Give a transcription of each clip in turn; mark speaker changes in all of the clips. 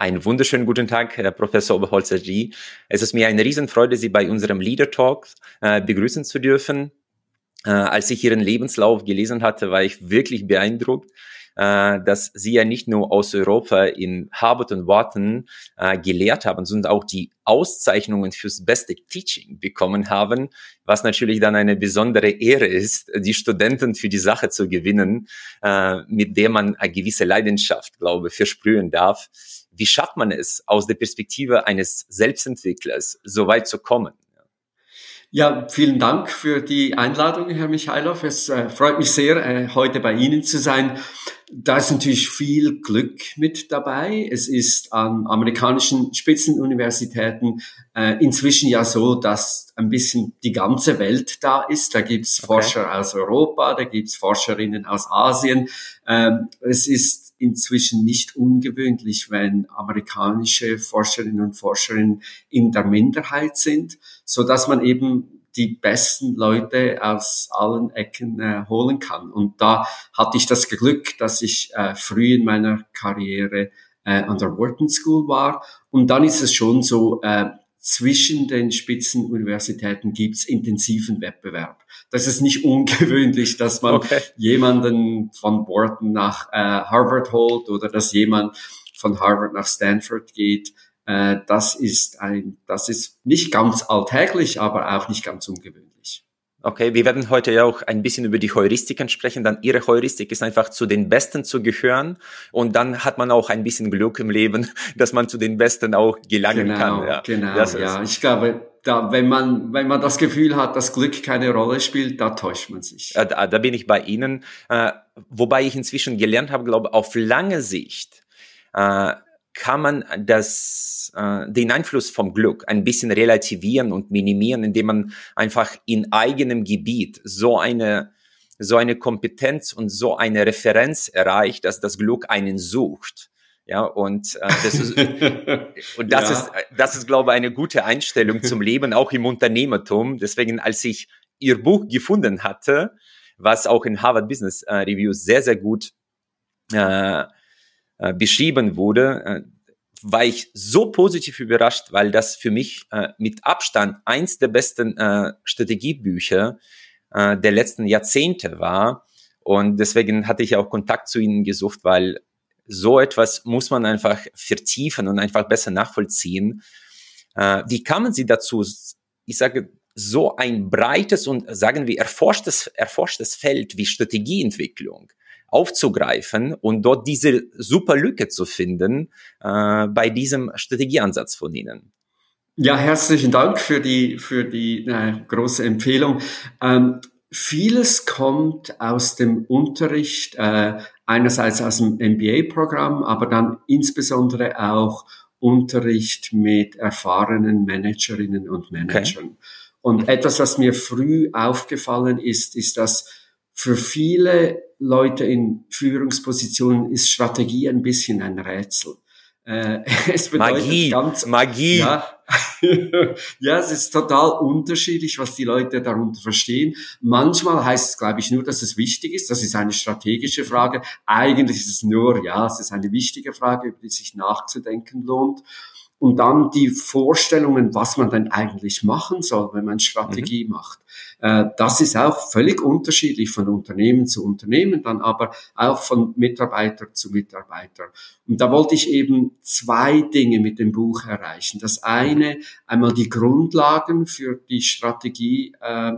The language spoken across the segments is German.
Speaker 1: Einen wunderschönen guten Tag, Herr Professor Oberholzer G. Es ist mir eine Riesenfreude, Sie bei unserem Leader Talk äh, begrüßen zu dürfen. Äh, als ich Ihren Lebenslauf gelesen hatte, war ich wirklich beeindruckt äh, dass sie ja nicht nur aus Europa in Harvard und Wharton äh, gelehrt haben, sondern auch die Auszeichnungen fürs beste Teaching bekommen haben, was natürlich dann eine besondere Ehre ist, die Studenten für die Sache zu gewinnen, äh, mit der man eine gewisse Leidenschaft, glaube ich, versprühen darf. Wie schafft man es, aus der Perspektive eines Selbstentwicklers so weit zu kommen?
Speaker 2: Ja, vielen Dank für die Einladung, Herr Michailov. Es äh, freut mich sehr, äh, heute bei Ihnen zu sein. Da ist natürlich viel Glück mit dabei. Es ist an amerikanischen Spitzenuniversitäten äh, inzwischen ja so, dass ein bisschen die ganze Welt da ist. Da gibt's okay. Forscher aus Europa, da gibt's Forscherinnen aus Asien. Ähm, es ist inzwischen nicht ungewöhnlich, wenn amerikanische Forscherinnen und Forscher in der Minderheit sind, so dass man eben die besten Leute aus allen Ecken äh, holen kann. Und da hatte ich das Glück, dass ich äh, früh in meiner Karriere äh, an der Wharton School war. Und dann ist es schon so, äh, zwischen den Spitzenuniversitäten gibt's intensiven Wettbewerb. Das ist nicht ungewöhnlich, dass man okay. jemanden von Wharton nach äh, Harvard holt oder dass jemand von Harvard nach Stanford geht. Äh, das ist ein, das ist nicht ganz alltäglich, aber auch nicht ganz ungewöhnlich.
Speaker 1: Okay, wir werden heute ja auch ein bisschen über die Heuristiken sprechen. Dann Ihre Heuristik ist einfach zu den Besten zu gehören und dann hat man auch ein bisschen Glück im Leben, dass man zu den Besten auch gelangen
Speaker 2: genau,
Speaker 1: kann.
Speaker 2: Ja, genau, ja. Ich glaube, da, wenn man, wenn man das Gefühl hat, dass Glück keine Rolle spielt, da täuscht man sich.
Speaker 1: Da, da bin ich bei Ihnen. Äh, wobei ich inzwischen gelernt habe, glaube auf lange Sicht äh, kann man das, äh, den Einfluss vom Glück ein bisschen relativieren und minimieren, indem man einfach in eigenem Gebiet so eine, so eine Kompetenz und so eine Referenz erreicht, dass das Glück einen sucht. Ja, und äh, das ist, und das ja. ist, das ist, glaube ich, eine gute Einstellung zum Leben, auch im Unternehmertum. Deswegen, als ich ihr Buch gefunden hatte, was auch in Harvard Business äh, Reviews sehr, sehr gut äh, äh, beschrieben wurde, äh, war ich so positiv überrascht, weil das für mich äh, mit Abstand eins der besten äh, Strategiebücher äh, der letzten Jahrzehnte war. Und deswegen hatte ich auch Kontakt zu ihnen gesucht, weil so etwas muss man einfach vertiefen und einfach besser nachvollziehen. Äh, wie kamen Sie dazu? Ich sage, so ein breites und sagen wir erforschtes, erforschtes Feld wie Strategieentwicklung aufzugreifen und dort diese super Lücke zu finden äh, bei diesem Strategieansatz von Ihnen.
Speaker 2: Ja, herzlichen Dank für die, für die äh, große Empfehlung. Ähm, vieles kommt aus dem Unterricht, äh, einerseits aus dem MBA-Programm, aber dann insbesondere auch Unterricht mit erfahrenen Managerinnen und Managern. Okay. Und etwas, was mir früh aufgefallen ist, ist, dass für viele Leute in Führungspositionen ist Strategie ein bisschen ein Rätsel.
Speaker 1: Äh, es bedeutet Magie, ganz, Magie.
Speaker 2: Ja, ja, es ist total unterschiedlich, was die Leute darunter verstehen. Manchmal heißt es, glaube ich, nur, dass es wichtig ist. Das ist eine strategische Frage. Eigentlich ist es nur, ja, es ist eine wichtige Frage, über die sich nachzudenken lohnt und dann die Vorstellungen, was man denn eigentlich machen soll, wenn man Strategie mhm. macht. Äh, das ist auch völlig unterschiedlich von Unternehmen zu Unternehmen, dann aber auch von Mitarbeiter zu Mitarbeiter. Und da wollte ich eben zwei Dinge mit dem Buch erreichen. Das eine, einmal die Grundlagen für die Strategie äh,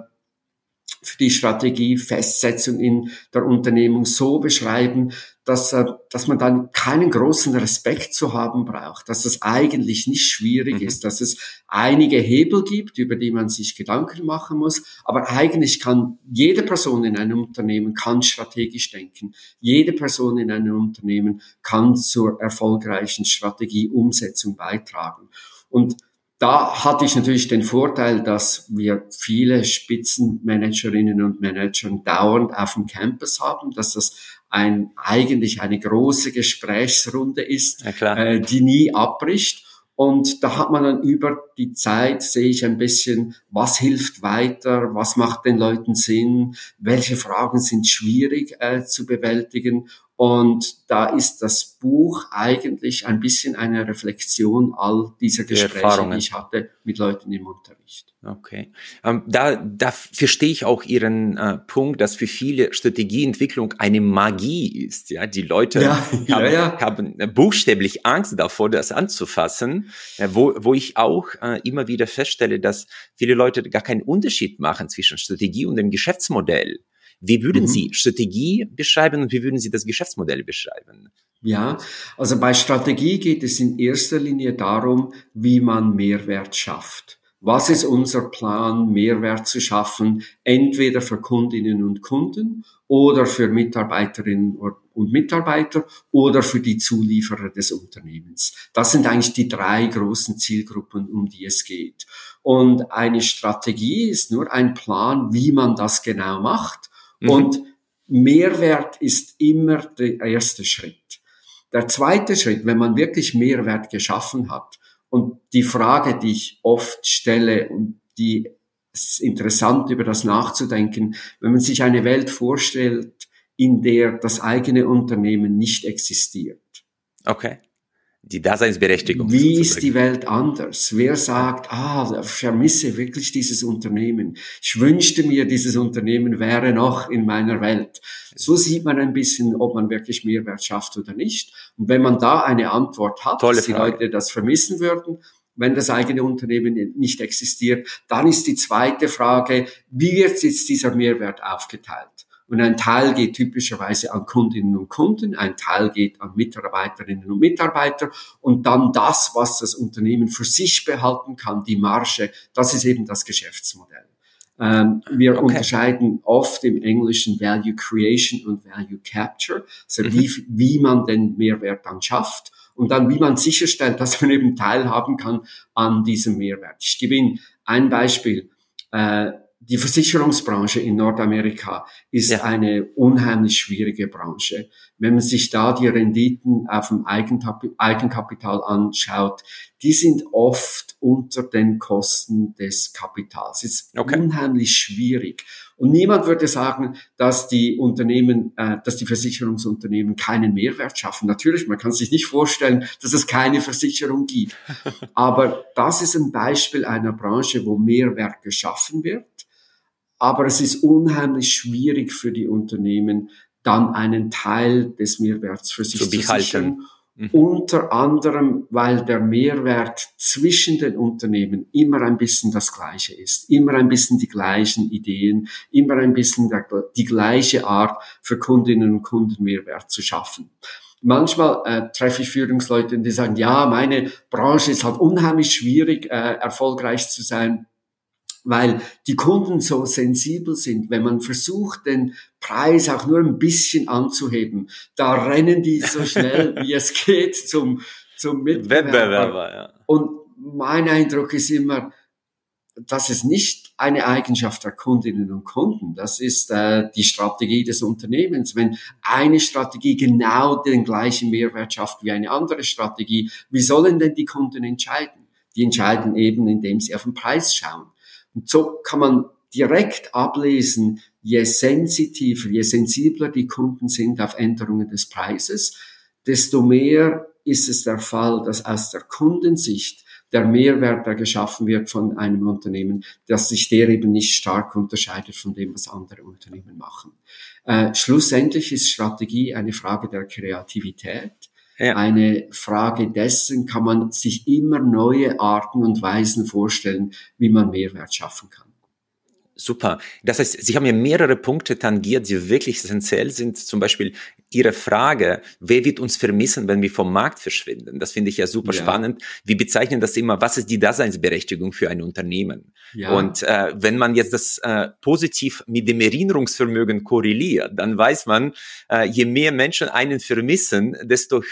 Speaker 2: die Strategiefestsetzung in der Unternehmung so beschreiben, dass, äh, dass man dann keinen großen Respekt zu haben braucht, dass das eigentlich nicht schwierig mhm. ist, dass es einige Hebel gibt, über die man sich Gedanken machen muss, aber eigentlich kann jede Person in einem Unternehmen kann strategisch denken. Jede Person in einem Unternehmen kann zur erfolgreichen Strategieumsetzung beitragen. Und da hatte ich natürlich den Vorteil, dass wir viele Spitzenmanagerinnen und Manager dauernd auf dem Campus haben, dass das ein, eigentlich eine große Gesprächsrunde ist, äh, die nie abbricht. Und da hat man dann über die Zeit, sehe ich ein bisschen, was hilft weiter, was macht den Leuten Sinn, welche Fragen sind schwierig äh, zu bewältigen. Und da ist das Buch eigentlich ein bisschen eine Reflexion all dieser Gespräche, die, die ich hatte mit Leuten im Unterricht.
Speaker 1: Okay. Ähm, da, da verstehe ich auch Ihren äh, Punkt, dass für viele Strategieentwicklung eine Magie ist. Ja, die Leute ja, haben, ja, ja. haben buchstäblich Angst davor, das anzufassen. Äh, wo, wo ich auch äh, immer wieder feststelle, dass viele Leute gar keinen Unterschied machen zwischen Strategie und dem Geschäftsmodell. Wie würden mhm. Sie Strategie beschreiben und wie würden Sie das Geschäftsmodell beschreiben?
Speaker 2: Ja, also bei Strategie geht es in erster Linie darum, wie man Mehrwert schafft. Was ist unser Plan, Mehrwert zu schaffen, entweder für Kundinnen und Kunden oder für Mitarbeiterinnen und Mitarbeiter oder für die Zulieferer des Unternehmens. Das sind eigentlich die drei großen Zielgruppen, um die es geht. Und eine Strategie ist nur ein Plan, wie man das genau macht. Mhm. Und Mehrwert ist immer der erste Schritt. Der zweite Schritt, wenn man wirklich Mehrwert geschaffen hat, und die Frage, die ich oft stelle und die ist interessant, über das nachzudenken, wenn man sich eine Welt vorstellt, in der das eigene Unternehmen nicht existiert.
Speaker 1: Okay die Daseinsberechtigung.
Speaker 2: Wie sozusagen. ist die Welt anders? Wer sagt, ah, ich vermisse wirklich dieses Unternehmen. Ich wünschte mir, dieses Unternehmen wäre noch in meiner Welt. So sieht man ein bisschen, ob man wirklich Mehrwert schafft oder nicht. Und wenn man da eine Antwort hat, Tolle dass die Frage. Leute das vermissen würden, wenn das eigene Unternehmen nicht existiert, dann ist die zweite Frage, wie wird jetzt dieser Mehrwert aufgeteilt? Und ein Teil geht typischerweise an Kundinnen und Kunden, ein Teil geht an Mitarbeiterinnen und Mitarbeiter und dann das, was das Unternehmen für sich behalten kann, die Marge, das ist eben das Geschäftsmodell. Ähm, wir okay. unterscheiden oft im Englischen Value Creation und Value Capture, also mhm. wie, wie man den Mehrwert dann schafft und dann wie man sicherstellt, dass man eben teilhaben kann an diesem Mehrwert. Ich gebe Ihnen ein Beispiel. Äh, die Versicherungsbranche in Nordamerika ist ja. eine unheimlich schwierige Branche. Wenn man sich da die Renditen auf dem Eigenkapital anschaut, die sind oft unter den Kosten des Kapitals. Es ist okay. unheimlich schwierig. Und niemand würde sagen, dass die Unternehmen, äh, dass die Versicherungsunternehmen keinen Mehrwert schaffen. Natürlich, man kann sich nicht vorstellen, dass es keine Versicherung gibt. Aber das ist ein Beispiel einer Branche, wo Mehrwert geschaffen wird aber es ist unheimlich schwierig für die Unternehmen, dann einen Teil des Mehrwerts für sich zu, zu sichern. Mhm. Unter anderem, weil der Mehrwert zwischen den Unternehmen immer ein bisschen das Gleiche ist, immer ein bisschen die gleichen Ideen, immer ein bisschen der, die gleiche Art für Kundinnen und Kunden Mehrwert zu schaffen. Manchmal äh, treffe ich Führungsleute, die sagen, ja, meine Branche ist halt unheimlich schwierig, äh, erfolgreich zu sein weil die Kunden so sensibel sind. Wenn man versucht, den Preis auch nur ein bisschen anzuheben, da rennen die so schnell, wie es geht, zum, zum Mitbewerber. Wettbewerber, ja. Und mein Eindruck ist immer, das ist nicht eine Eigenschaft der Kundinnen und Kunden. Das ist äh, die Strategie des Unternehmens. Wenn eine Strategie genau den gleichen Mehrwert schafft wie eine andere Strategie, wie sollen denn die Kunden entscheiden? Die entscheiden eben, indem sie auf den Preis schauen. Und so kann man direkt ablesen, je sensitiver, je sensibler die Kunden sind auf Änderungen des Preises, desto mehr ist es der Fall, dass aus der Kundensicht der Mehrwert, der geschaffen wird von einem Unternehmen, dass sich der eben nicht stark unterscheidet von dem, was andere Unternehmen machen. Äh, schlussendlich ist Strategie eine Frage der Kreativität. Ja. Eine Frage dessen kann man sich immer neue Arten und Weisen vorstellen, wie man Mehrwert schaffen kann.
Speaker 1: Super. Das heißt, Sie haben ja mehrere Punkte tangiert, die wirklich essentiell sind. Zum Beispiel Ihre Frage, wer wird uns vermissen, wenn wir vom Markt verschwinden? Das finde ich ja super ja. spannend. Wir bezeichnen das immer, was ist die Daseinsberechtigung für ein Unternehmen? Ja. Und äh, wenn man jetzt das äh, positiv mit dem Erinnerungsvermögen korreliert, dann weiß man, äh, je mehr Menschen einen vermissen, desto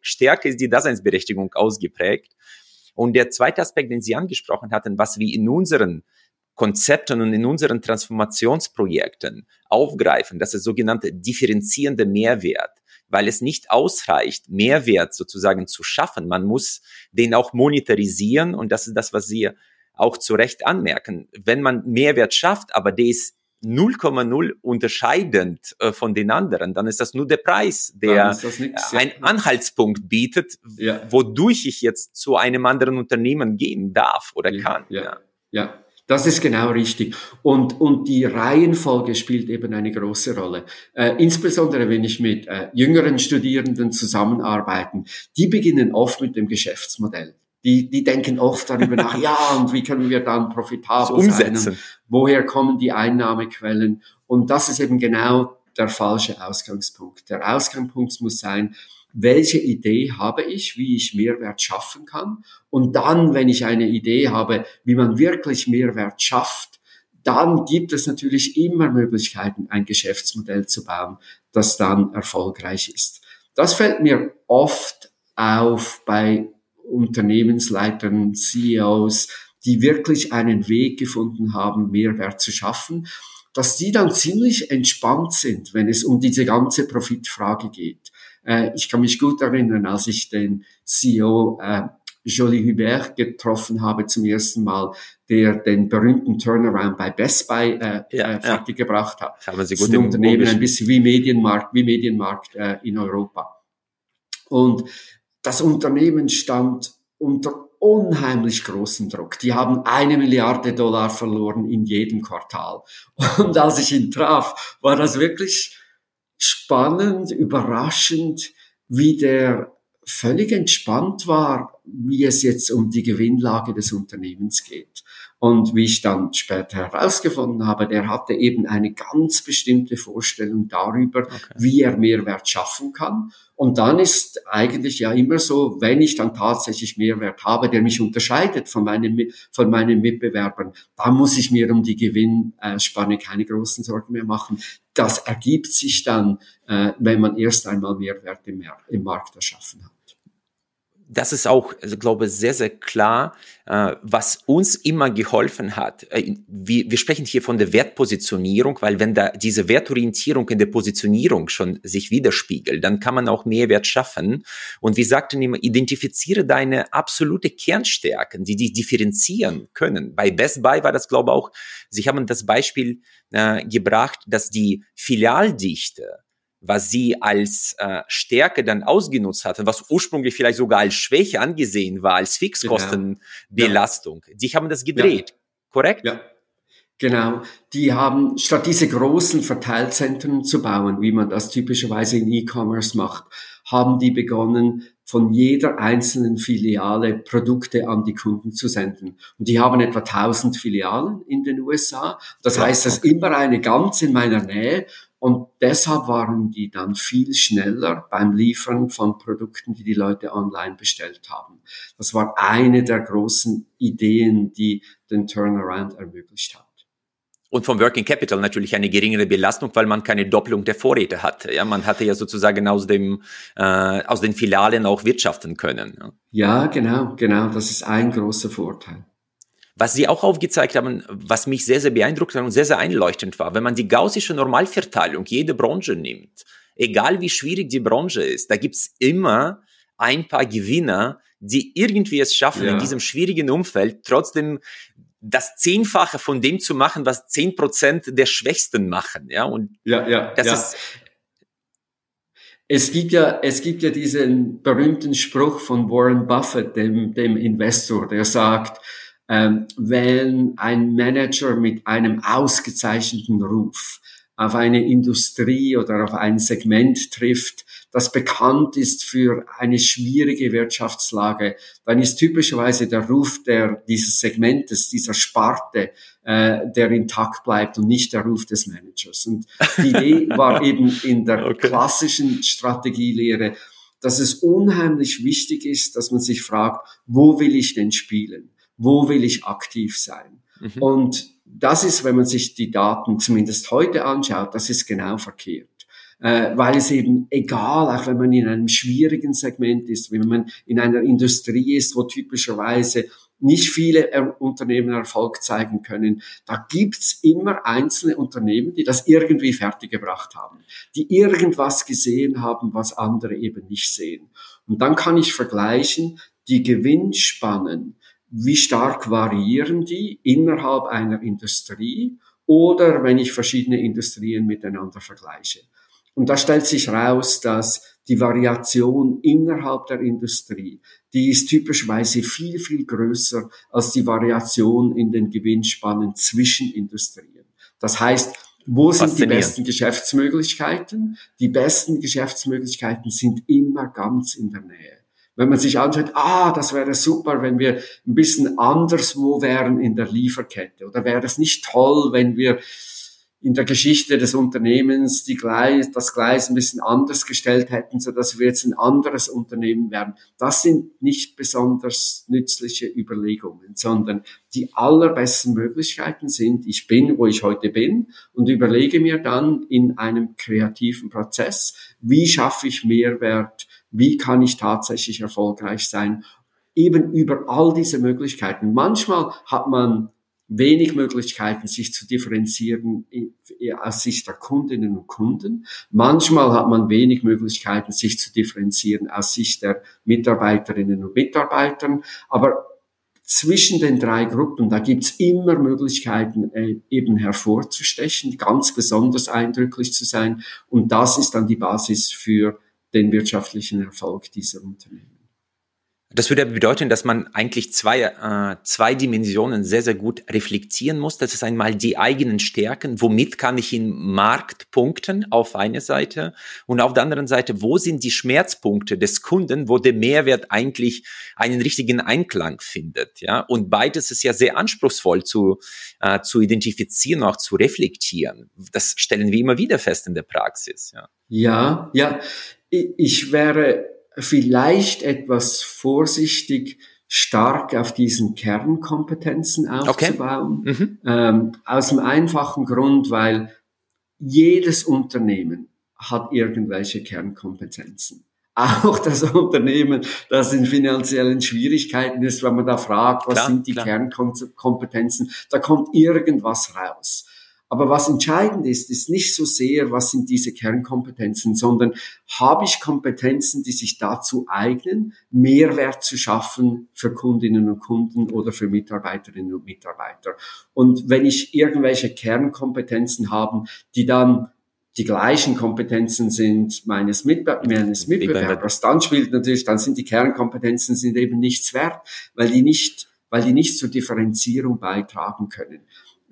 Speaker 1: stärker ist die Daseinsberechtigung ausgeprägt. Und der zweite Aspekt, den Sie angesprochen hatten, was wir in unseren Konzepten und in unseren Transformationsprojekten aufgreifen, das ist sogenannte differenzierende Mehrwert, weil es nicht ausreicht, Mehrwert sozusagen zu schaffen. Man muss den auch monetarisieren und das ist das, was Sie auch zu Recht anmerken. Wenn man Mehrwert schafft, aber der ist 0,0 unterscheidend äh, von den anderen, dann ist das nur der Preis, der einen Anhaltspunkt bietet, ja. wodurch ich jetzt zu einem anderen Unternehmen gehen darf oder
Speaker 2: ja,
Speaker 1: kann.
Speaker 2: Ja, ja. Das ist genau richtig. Und, und die Reihenfolge spielt eben eine große Rolle. Äh, insbesondere wenn ich mit äh, jüngeren Studierenden zusammenarbeiten, die beginnen oft mit dem Geschäftsmodell. Die, die denken oft darüber nach, ja, und wie können wir dann profitabel
Speaker 1: umsetzen. sein?
Speaker 2: woher kommen die Einnahmequellen? Und das ist eben genau der falsche Ausgangspunkt. Der Ausgangspunkt muss sein, welche Idee habe ich, wie ich Mehrwert schaffen kann. Und dann, wenn ich eine Idee habe, wie man wirklich Mehrwert schafft, dann gibt es natürlich immer Möglichkeiten, ein Geschäftsmodell zu bauen, das dann erfolgreich ist. Das fällt mir oft auf bei Unternehmensleitern, CEOs, die wirklich einen Weg gefunden haben, Mehrwert zu schaffen, dass die dann ziemlich entspannt sind, wenn es um diese ganze Profitfrage geht. Äh, ich kann mich gut erinnern, als ich den CEO äh, Jolie Hubert getroffen habe zum ersten Mal, der den berühmten Turnaround bei Best Buy äh, ja, äh, fertiggebracht ja. hat.
Speaker 1: Haben Sie gut
Speaker 2: das ist ein Unternehmen ein bisschen wie Medienmarkt, wie Medienmarkt äh, in Europa. Und das Unternehmen stand unter unheimlich großen Druck. Die haben eine Milliarde Dollar verloren in jedem Quartal. Und als ich ihn traf, war das wirklich spannend, überraschend, wie der völlig entspannt war, wie es jetzt um die Gewinnlage des Unternehmens geht. Und wie ich dann später herausgefunden habe, der hatte eben eine ganz bestimmte Vorstellung darüber, okay. wie er Mehrwert schaffen kann. Und dann ist eigentlich ja immer so, wenn ich dann tatsächlich Mehrwert habe, der mich unterscheidet von meinen, von meinen Mitbewerbern, dann muss ich mir um die Gewinnspanne keine großen Sorgen mehr machen. Das ergibt sich dann, äh, wenn man erst einmal Mehrwert im Markt erschaffen hat
Speaker 1: das ist auch, also, glaube sehr, sehr klar, äh, was uns immer geholfen hat. Äh, wir, wir sprechen hier von der Wertpositionierung, weil wenn da diese Wertorientierung in der Positionierung schon sich widerspiegelt, dann kann man auch Mehrwert schaffen. Und wir sagten immer, identifiziere deine absolute Kernstärken, die dich differenzieren können. Bei Best Buy war das, glaube ich, auch, Sie haben das Beispiel äh, gebracht, dass die Filialdichte was sie als äh, Stärke dann ausgenutzt hatten, was ursprünglich vielleicht sogar als Schwäche angesehen war, als Fixkostenbelastung. Ja. Die haben das gedreht, ja. korrekt?
Speaker 2: Ja. Genau. Die haben, statt diese großen Verteilzentren zu bauen, wie man das typischerweise in E-Commerce macht, haben die begonnen, von jeder einzelnen Filiale Produkte an die Kunden zu senden. Und die haben etwa 1000 Filialen in den USA. Das heißt, es ist immer eine ganz in meiner Nähe und deshalb waren die dann viel schneller beim Liefern von Produkten, die die Leute online bestellt haben. Das war eine der großen Ideen, die den Turnaround ermöglicht hat.
Speaker 1: Und vom Working Capital natürlich eine geringere Belastung, weil man keine Doppelung der Vorräte hatte. Ja, man hatte ja sozusagen aus dem äh, aus den Filialen auch wirtschaften können.
Speaker 2: Ja. ja, genau, genau. Das ist ein großer Vorteil.
Speaker 1: Was Sie auch aufgezeigt haben, was mich sehr, sehr beeindruckt hat und sehr, sehr einleuchtend war, wenn man die gaussische Normalverteilung jede Branche nimmt, egal wie schwierig die Branche ist, da gibt's immer ein paar Gewinner, die irgendwie es schaffen, ja. in diesem schwierigen Umfeld trotzdem das Zehnfache von dem zu machen, was zehn Prozent der Schwächsten machen. Ja, und
Speaker 2: ja, ja, das ja. ist es gibt ja, es gibt ja diesen berühmten Spruch von Warren Buffett, dem, dem Investor, der sagt, ähm, wenn ein Manager mit einem ausgezeichneten Ruf auf eine Industrie oder auf ein Segment trifft, das bekannt ist für eine schwierige Wirtschaftslage, dann ist typischerweise der Ruf der, dieses Segmentes, dieser Sparte, äh, der intakt bleibt und nicht der Ruf des Managers. Und die Idee war eben in der okay. klassischen Strategielehre, dass es unheimlich wichtig ist, dass man sich fragt, wo will ich denn spielen? Wo will ich aktiv sein? Mhm. Und das ist, wenn man sich die Daten zumindest heute anschaut, das ist genau verkehrt. Äh, weil es eben egal, auch wenn man in einem schwierigen Segment ist, wenn man in einer Industrie ist, wo typischerweise nicht viele Unternehmen Erfolg zeigen können. Da gibt's immer einzelne Unternehmen, die das irgendwie fertiggebracht haben, die irgendwas gesehen haben, was andere eben nicht sehen. Und dann kann ich vergleichen, die Gewinnspannen wie stark variieren die innerhalb einer Industrie oder wenn ich verschiedene Industrien miteinander vergleiche. Und da stellt sich raus, dass die Variation innerhalb der Industrie, die ist typischerweise viel, viel größer als die Variation in den Gewinnspannen zwischen Industrien. Das heißt, wo sind die besten Geschäftsmöglichkeiten? Die besten Geschäftsmöglichkeiten sind immer ganz in der Nähe. Wenn man sich anschaut, ah, das wäre super, wenn wir ein bisschen anderswo wären in der Lieferkette. Oder wäre es nicht toll, wenn wir in der Geschichte des Unternehmens die Gleis, das Gleis ein bisschen anders gestellt hätten, so dass wir jetzt ein anderes Unternehmen wären. Das sind nicht besonders nützliche Überlegungen, sondern die allerbesten Möglichkeiten sind, ich bin, wo ich heute bin und überlege mir dann in einem kreativen Prozess, wie schaffe ich Mehrwert, wie kann ich tatsächlich erfolgreich sein, eben über all diese Möglichkeiten. Manchmal hat man wenig Möglichkeiten, sich zu differenzieren aus Sicht der Kundinnen und Kunden. Manchmal hat man wenig Möglichkeiten, sich zu differenzieren aus Sicht der Mitarbeiterinnen und Mitarbeitern. Aber zwischen den drei Gruppen, da gibt's immer Möglichkeiten, äh, eben hervorzustechen, ganz besonders eindrücklich zu sein. Und das ist dann die Basis für den wirtschaftlichen Erfolg dieser Unternehmen.
Speaker 1: Das würde bedeuten, dass man eigentlich zwei, äh, zwei Dimensionen sehr, sehr gut reflektieren muss. Das ist einmal die eigenen Stärken. Womit kann ich im Markt punkten auf einer Seite? Und auf der anderen Seite, wo sind die Schmerzpunkte des Kunden, wo der Mehrwert eigentlich einen richtigen Einklang findet? Ja, und beides ist ja sehr anspruchsvoll zu, äh, zu identifizieren, auch zu reflektieren. Das stellen wir immer wieder fest in der Praxis.
Speaker 2: Ja, ja, ja. Ich wäre vielleicht etwas vorsichtig stark auf diesen Kernkompetenzen aufzubauen. Okay. Mhm. Ähm, aus dem einfachen Grund, weil jedes Unternehmen hat irgendwelche Kernkompetenzen. Auch das Unternehmen, das in finanziellen Schwierigkeiten ist, wenn man da fragt, was klar, sind die klar. Kernkompetenzen, da kommt irgendwas raus. Aber was entscheidend ist, ist nicht so sehr, was sind diese Kernkompetenzen, sondern habe ich Kompetenzen, die sich dazu eignen, Mehrwert zu schaffen für Kundinnen und Kunden oder für Mitarbeiterinnen und Mitarbeiter. Und wenn ich irgendwelche Kernkompetenzen habe, die dann die gleichen Kompetenzen sind meines, Mitbe meines Mitbewerbers, dann spielt natürlich, dann sind die Kernkompetenzen sind eben nichts wert, weil die nicht, weil die nicht zur Differenzierung beitragen können.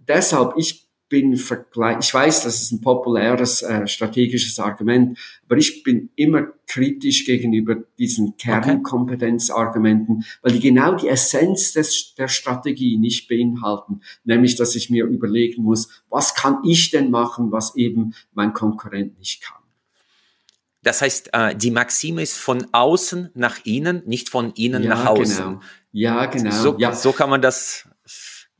Speaker 2: Deshalb, ich bin vergleich, ich weiß, das ist ein populäres äh, strategisches Argument, aber ich bin immer kritisch gegenüber diesen Kernkompetenzargumenten, weil die genau die Essenz des, der Strategie nicht beinhalten, nämlich dass ich mir überlegen muss, was kann ich denn machen, was eben mein Konkurrent nicht kann.
Speaker 1: Das heißt, äh, die Maxime ist von außen nach innen, nicht von innen ja, nach außen.
Speaker 2: Genau. Ja, genau.
Speaker 1: So,
Speaker 2: ja.
Speaker 1: so kann man das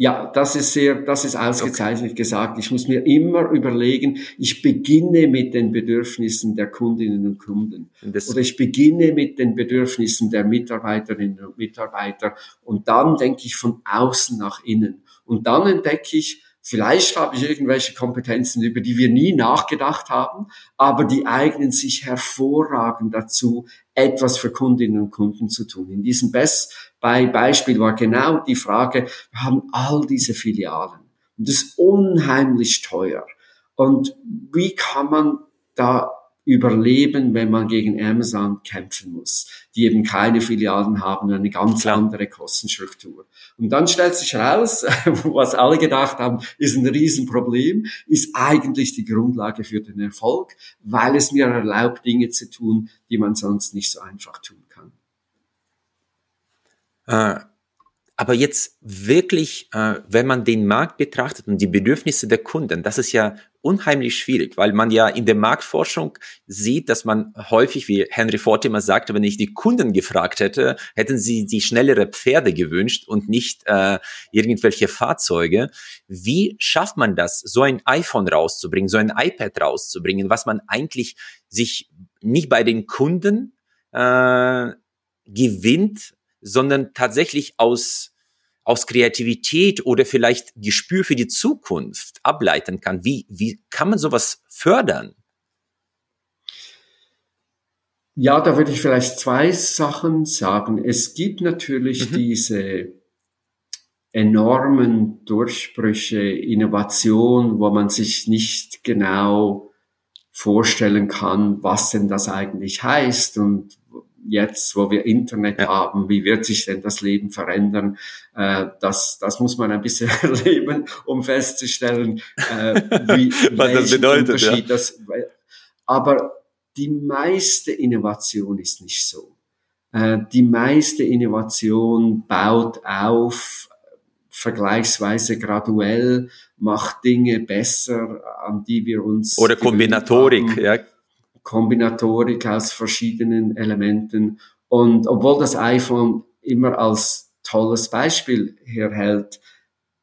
Speaker 2: ja, das ist sehr, das ist ausgezeichnet okay. gesagt. Ich muss mir immer überlegen, ich beginne mit den Bedürfnissen der Kundinnen und Kunden. Und Oder ich beginne mit den Bedürfnissen der Mitarbeiterinnen und Mitarbeiter. Und dann denke ich von außen nach innen. Und dann entdecke ich, Vielleicht habe ich irgendwelche Kompetenzen, über die wir nie nachgedacht haben, aber die eignen sich hervorragend dazu, etwas für Kundinnen und Kunden zu tun. In diesem Best bei Beispiel war genau die Frage, wir haben all diese Filialen und das ist unheimlich teuer. Und wie kann man da überleben, wenn man gegen Amazon kämpfen muss, die eben keine Filialen haben, eine ganz andere Kostenstruktur. Und dann stellt sich heraus, was alle gedacht haben, ist ein Riesenproblem, ist eigentlich die Grundlage für den Erfolg, weil es mir erlaubt, Dinge zu tun, die man sonst nicht so einfach tun kann.
Speaker 1: Äh, aber jetzt wirklich, äh, wenn man den Markt betrachtet und die Bedürfnisse der Kunden, das ist ja unheimlich schwierig, weil man ja in der Marktforschung sieht, dass man häufig, wie Henry Ford immer sagte, wenn ich die Kunden gefragt hätte, hätten sie die schnellere Pferde gewünscht und nicht äh, irgendwelche Fahrzeuge. Wie schafft man das, so ein iPhone rauszubringen, so ein iPad rauszubringen, was man eigentlich sich nicht bei den Kunden äh, gewinnt, sondern tatsächlich aus, aus Kreativität oder vielleicht Gespür für die Zukunft ableiten kann. Wie, wie kann man sowas fördern?
Speaker 2: Ja, da würde ich vielleicht zwei Sachen sagen. Es gibt natürlich mhm. diese enormen Durchbrüche, Innovation, wo man sich nicht genau vorstellen kann, was denn das eigentlich heißt und jetzt, wo wir Internet ja. haben, wie wird sich denn das Leben verändern? Äh, das, das muss man ein bisschen erleben, um festzustellen, äh, wie,
Speaker 1: was das bedeutet. Ja. Das,
Speaker 2: aber die meiste Innovation ist nicht so. Äh, die meiste Innovation baut auf, vergleichsweise graduell, macht Dinge besser, an die wir uns.
Speaker 1: Oder Kombinatorik, ja.
Speaker 2: Kombinatorik aus verschiedenen Elementen. Und obwohl das iPhone immer als tolles Beispiel herhält,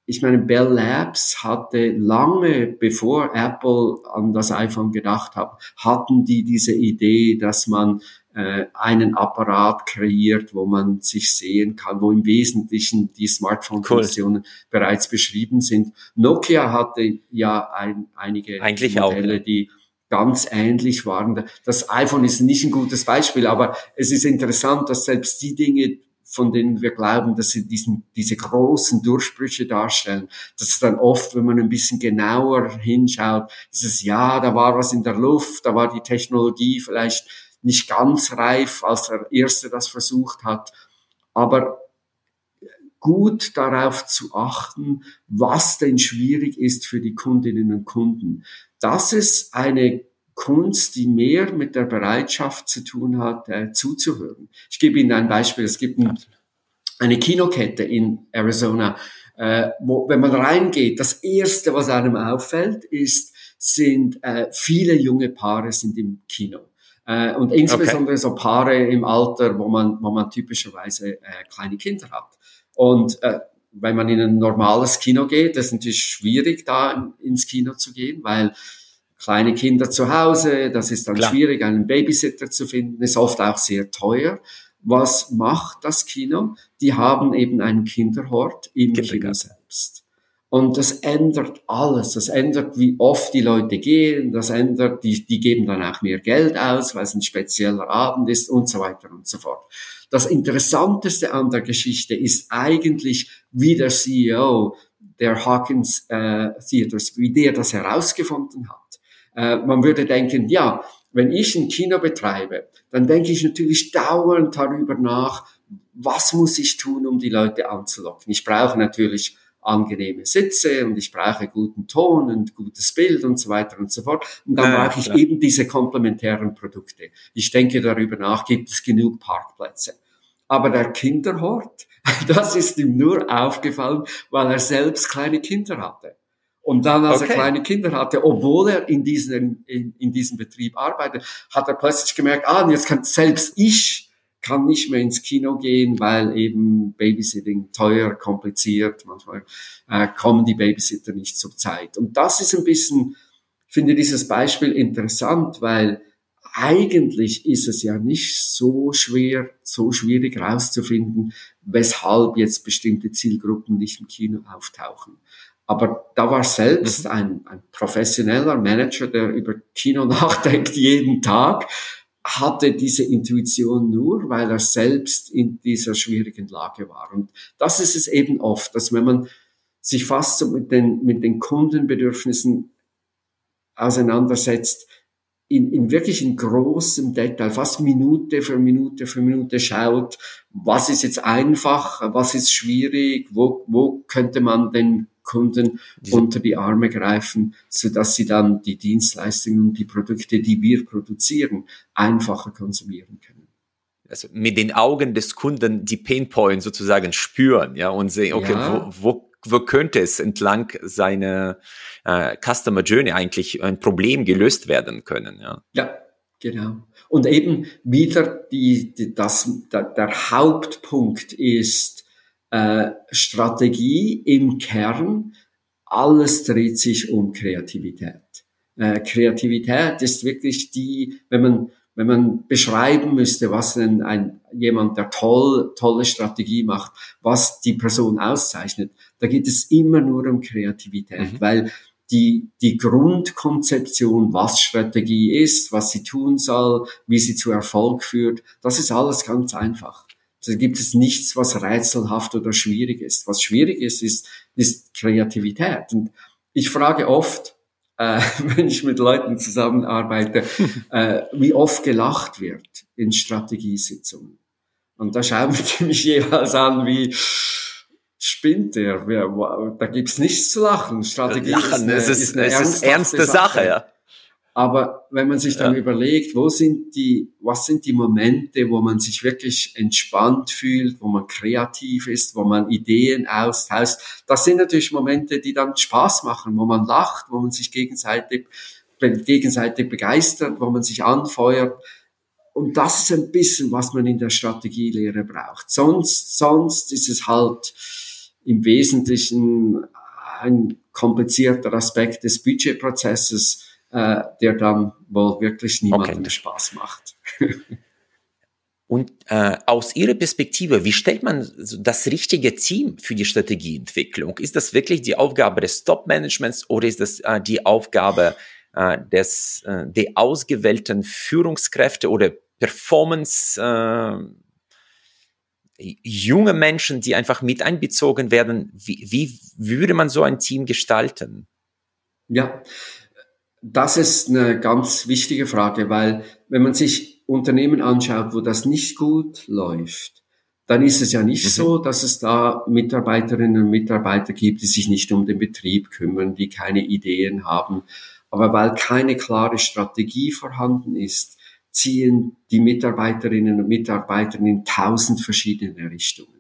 Speaker 2: ich meine, Bell Labs hatte lange bevor Apple an das iPhone gedacht hat, hatten die diese Idee, dass man äh, einen Apparat kreiert, wo man sich sehen kann, wo im Wesentlichen die Smartphone-Funktionen cool. bereits beschrieben sind. Nokia hatte ja ein, einige
Speaker 1: Eigentlich Modelle, auch, ja.
Speaker 2: die ganz ähnlich waren. Das iPhone ist nicht ein gutes Beispiel, aber es ist interessant, dass selbst die Dinge, von denen wir glauben, dass sie diesen, diese großen Durchbrüche darstellen, dass dann oft, wenn man ein bisschen genauer hinschaut, ist es, ja, da war was in der Luft, da war die Technologie vielleicht nicht ganz reif, als der Erste das versucht hat, aber gut darauf zu achten, was denn schwierig ist für die Kundinnen und Kunden. Das ist eine Kunst, die mehr mit der Bereitschaft zu tun hat, äh, zuzuhören. Ich gebe Ihnen ein Beispiel. Es gibt ein, eine Kinokette in Arizona, äh, wo, wenn man reingeht, das erste, was einem auffällt, ist, sind äh, viele junge Paare sind im Kino. Äh, und insbesondere okay. so Paare im Alter, wo man, wo man typischerweise äh, kleine Kinder hat. Und äh, wenn man in ein normales Kino geht, das ist natürlich schwierig, da ins Kino zu gehen, weil kleine Kinder zu Hause, das ist dann Klar. schwierig, einen Babysitter zu finden, ist oft auch sehr teuer. Was macht das Kino? Die haben eben einen Kinderhort im Kino selbst. Und das ändert alles. Das ändert, wie oft die Leute gehen. Das ändert, die, die geben dann auch mehr Geld aus, weil es ein spezieller Abend ist und so weiter und so fort. Das Interessanteste an der Geschichte ist eigentlich, wie der CEO der Hawkins äh, Theaters, wie der das herausgefunden hat. Äh, man würde denken, ja, wenn ich ein Kino betreibe, dann denke ich natürlich dauernd darüber nach, was muss ich tun, um die Leute anzulocken. Ich brauche natürlich angenehme Sitze und ich brauche guten Ton und gutes Bild und so weiter und so fort. Und dann ja, brauche ich klar. eben diese komplementären Produkte. Ich denke darüber nach, gibt es genug Parkplätze. Aber der Kinderhort, das ist ihm nur aufgefallen, weil er selbst kleine Kinder hatte. Und dann, als okay. er kleine Kinder hatte, obwohl er in diesem, in, in diesem Betrieb arbeitet, hat er plötzlich gemerkt, ah, jetzt kann selbst ich kann nicht mehr ins Kino gehen, weil eben Babysitting teuer, kompliziert, manchmal äh, kommen die Babysitter nicht zur Zeit. Und das ist ein bisschen, finde dieses Beispiel interessant, weil eigentlich ist es ja nicht so schwer, so schwierig herauszufinden, weshalb jetzt bestimmte Zielgruppen nicht im Kino auftauchen. Aber da war selbst mhm. ein, ein professioneller Manager, der über Kino nachdenkt jeden Tag, hatte diese Intuition nur, weil er selbst in dieser schwierigen Lage war. Und das ist es eben oft, dass wenn man sich fast so mit den, mit den Kundenbedürfnissen auseinandersetzt, in, in wirklich in großem Detail, fast Minute für Minute für Minute schaut, was ist jetzt einfach, was ist schwierig, wo, wo könnte man den Kunden unter die Arme greifen, so dass sie dann die Dienstleistungen und die Produkte, die wir produzieren, einfacher konsumieren können.
Speaker 1: Also mit den Augen des Kunden die Painpoint sozusagen spüren, ja, und sehen, okay, ja. wo, wo wo könnte es entlang seiner äh, Customer Journey eigentlich ein Problem gelöst werden können? Ja,
Speaker 2: ja genau. Und eben wieder die, die das, der, der Hauptpunkt ist äh, Strategie im Kern. Alles dreht sich um Kreativität. Äh, Kreativität ist wirklich die, wenn man wenn man beschreiben müsste, was denn ein jemand, der toll, tolle Strategie macht, was die Person auszeichnet, da geht es immer nur um Kreativität, mhm. weil die, die Grundkonzeption, was Strategie ist, was sie tun soll, wie sie zu Erfolg führt, das ist alles ganz einfach. Da gibt es nichts, was rätselhaft oder schwierig ist. Was schwierig ist, ist, ist Kreativität. Und ich frage oft, äh, wenn ich mit Leuten zusammenarbeite, äh, wie oft gelacht wird in Strategiesitzungen. Und da schauen die mich jeweils an wie, spinnt der? Da gibt's nichts zu lachen.
Speaker 1: Strategie lachen, ist eine, es ist, ist eine es ist ernste Sache. Sache ja.
Speaker 2: Aber wenn man sich dann ja. überlegt, wo sind die, was sind die Momente, wo man sich wirklich entspannt fühlt, wo man kreativ ist, wo man Ideen austauscht, das sind natürlich Momente, die dann Spaß machen, wo man lacht, wo man sich gegenseitig, gegenseitig begeistert, wo man sich anfeuert. Und das ist ein bisschen, was man in der Strategielehre braucht. Sonst, sonst ist es halt im Wesentlichen ein komplizierter Aspekt des Budgetprozesses, äh, der dann wohl wirklich niemandem okay. Spaß macht.
Speaker 1: Und äh, aus Ihrer Perspektive, wie stellt man das richtige Team für die Strategieentwicklung? Ist das wirklich die Aufgabe des Top-Managements oder ist das äh, die Aufgabe äh, des äh, der ausgewählten Führungskräfte oder Performance äh, junge Menschen, die einfach mit einbezogen werden? Wie, wie würde man so ein Team gestalten?
Speaker 2: Ja, das ist eine ganz wichtige Frage, weil wenn man sich Unternehmen anschaut, wo das nicht gut läuft, dann ist es ja nicht mhm. so, dass es da Mitarbeiterinnen und Mitarbeiter gibt, die sich nicht um den Betrieb kümmern, die keine Ideen haben. Aber weil keine klare Strategie vorhanden ist, ziehen die Mitarbeiterinnen und Mitarbeiter in tausend verschiedene Richtungen.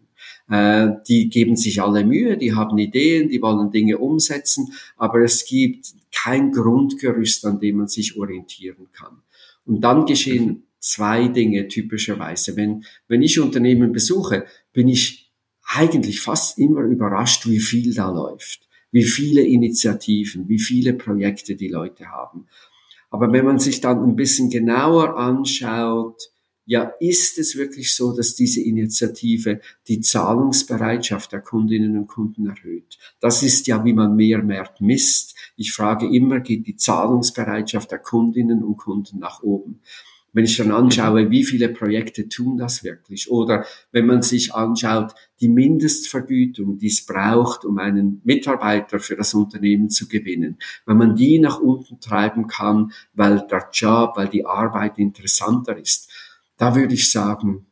Speaker 2: Äh, die geben sich alle Mühe, die haben Ideen, die wollen Dinge umsetzen, aber es gibt kein Grundgerüst, an dem man sich orientieren kann. Und dann geschehen mhm. zwei Dinge typischerweise. Wenn, wenn ich Unternehmen besuche, bin ich eigentlich fast immer überrascht, wie viel da läuft, wie viele Initiativen, wie viele Projekte die Leute haben. Aber wenn man sich dann ein bisschen genauer anschaut, ja, ist es wirklich so, dass diese Initiative die Zahlungsbereitschaft der Kundinnen und Kunden erhöht? Das ist ja, wie man mehr merkt, misst. Ich frage immer, geht die Zahlungsbereitschaft der Kundinnen und Kunden nach oben? Wenn ich dann anschaue, wie viele Projekte tun das wirklich? Oder wenn man sich anschaut, die Mindestvergütung, die es braucht, um einen Mitarbeiter für das Unternehmen zu gewinnen, wenn man die nach unten treiben kann, weil der Job, weil die Arbeit interessanter ist, da würde ich sagen,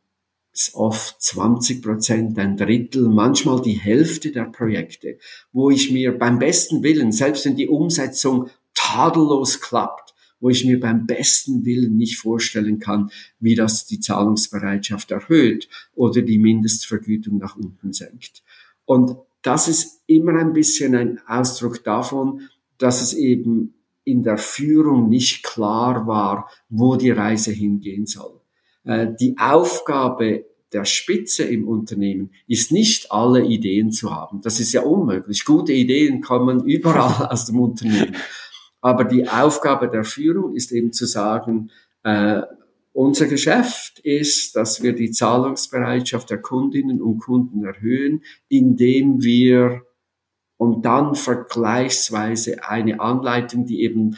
Speaker 2: ist oft 20 Prozent, ein Drittel, manchmal die Hälfte der Projekte, wo ich mir beim besten Willen, selbst wenn die Umsetzung tadellos klappt, wo ich mir beim besten Willen nicht vorstellen kann, wie das die Zahlungsbereitschaft erhöht oder die Mindestvergütung nach unten senkt. Und das ist immer ein bisschen ein Ausdruck davon, dass es eben in der Führung nicht klar war, wo die Reise hingehen soll. Äh, die Aufgabe der Spitze im Unternehmen ist nicht alle Ideen zu haben. Das ist ja unmöglich. Gute Ideen kommen überall aus dem Unternehmen. Aber die Aufgabe der Führung ist eben zu sagen, äh, unser Geschäft ist, dass wir die Zahlungsbereitschaft der Kundinnen und Kunden erhöhen, indem wir und dann vergleichsweise eine Anleitung, die eben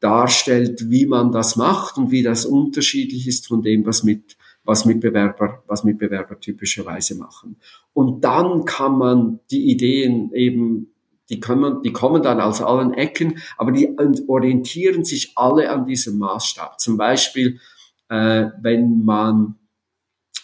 Speaker 2: darstellt, wie man das macht und wie das unterschiedlich ist von dem, was mit was Mitbewerber, was Mitbewerber typischerweise machen. Und dann kann man die Ideen eben, die kommen, die kommen dann aus allen Ecken, aber die orientieren sich alle an diesem Maßstab. Zum Beispiel, äh, wenn man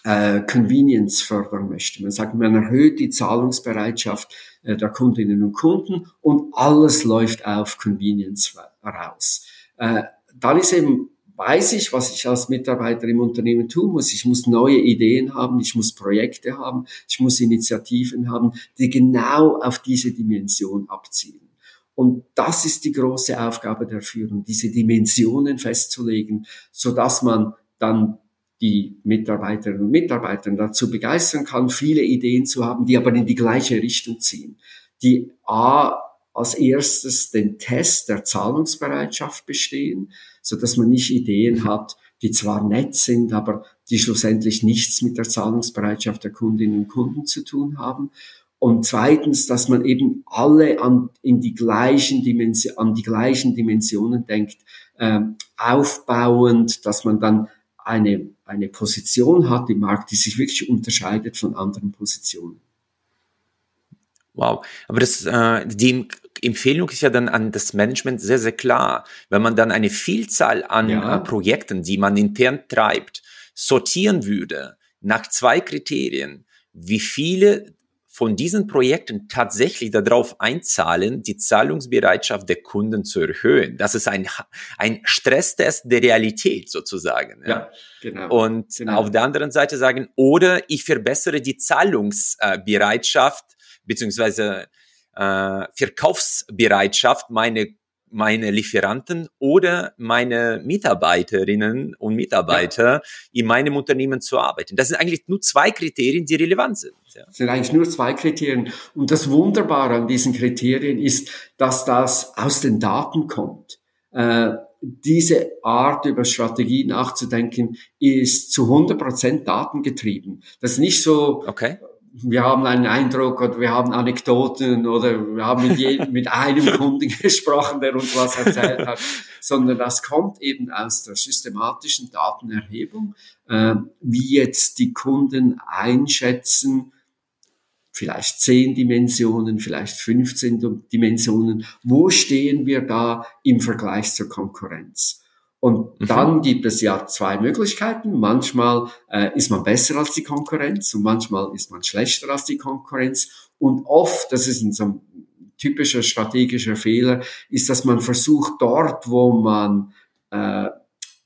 Speaker 2: äh, Convenience fördern möchte. Man sagt, man erhöht die Zahlungsbereitschaft äh, der Kundinnen und Kunden und alles läuft auf Convenience raus. Äh, dann ist eben weiß ich, was ich als Mitarbeiter im Unternehmen tun muss. Ich muss neue Ideen haben, ich muss Projekte haben, ich muss Initiativen haben, die genau auf diese Dimension abzielen. Und das ist die große Aufgabe der Führung, diese Dimensionen festzulegen, so dass man dann die Mitarbeiterinnen und Mitarbeiter dazu begeistern kann, viele Ideen zu haben, die aber in die gleiche Richtung ziehen. Die A als erstes den Test der Zahlungsbereitschaft bestehen, so dass man nicht Ideen hat, die zwar nett sind, aber die schlussendlich nichts mit der Zahlungsbereitschaft der Kundinnen und Kunden zu tun haben. Und zweitens, dass man eben alle an, in die gleichen Dimension, an die gleichen Dimensionen denkt, äh, aufbauend, dass man dann eine, eine Position hat im Markt, die sich wirklich unterscheidet von anderen Positionen.
Speaker 1: Wow, aber das, äh, die Empfehlung ist ja dann an das Management sehr, sehr klar. Wenn man dann eine Vielzahl an ja. äh, Projekten, die man intern treibt, sortieren würde nach zwei Kriterien, wie viele von diesen Projekten tatsächlich darauf einzahlen, die Zahlungsbereitschaft der Kunden zu erhöhen. Das ist ein, ein Stresstest der Realität sozusagen. Ja, ja genau. Und genau. auf der anderen Seite sagen, oder ich verbessere die Zahlungsbereitschaft beziehungsweise äh, Verkaufsbereitschaft meine meine Lieferanten oder meine Mitarbeiterinnen und Mitarbeiter ja. in meinem Unternehmen zu arbeiten. Das sind eigentlich nur zwei Kriterien, die relevant sind.
Speaker 2: Ja. Das sind eigentlich nur zwei Kriterien. Und das Wunderbare an diesen Kriterien ist, dass das aus den Daten kommt. Äh, diese Art über Strategie nachzudenken ist zu 100 Prozent datengetrieben. Das ist nicht so, okay wir haben einen Eindruck oder wir haben Anekdoten oder wir haben mit, jedem, mit einem Kunden gesprochen, der uns was erzählt hat, sondern das kommt eben aus der systematischen Datenerhebung, äh, wie jetzt die Kunden einschätzen, vielleicht zehn Dimensionen, vielleicht 15 Dimensionen, wo stehen wir da im Vergleich zur Konkurrenz? Und mhm. dann gibt es ja zwei Möglichkeiten. Manchmal äh, ist man besser als die Konkurrenz und manchmal ist man schlechter als die Konkurrenz. Und oft, das ist ein so ein typischer strategischer Fehler, ist, dass man versucht, dort, wo man, äh,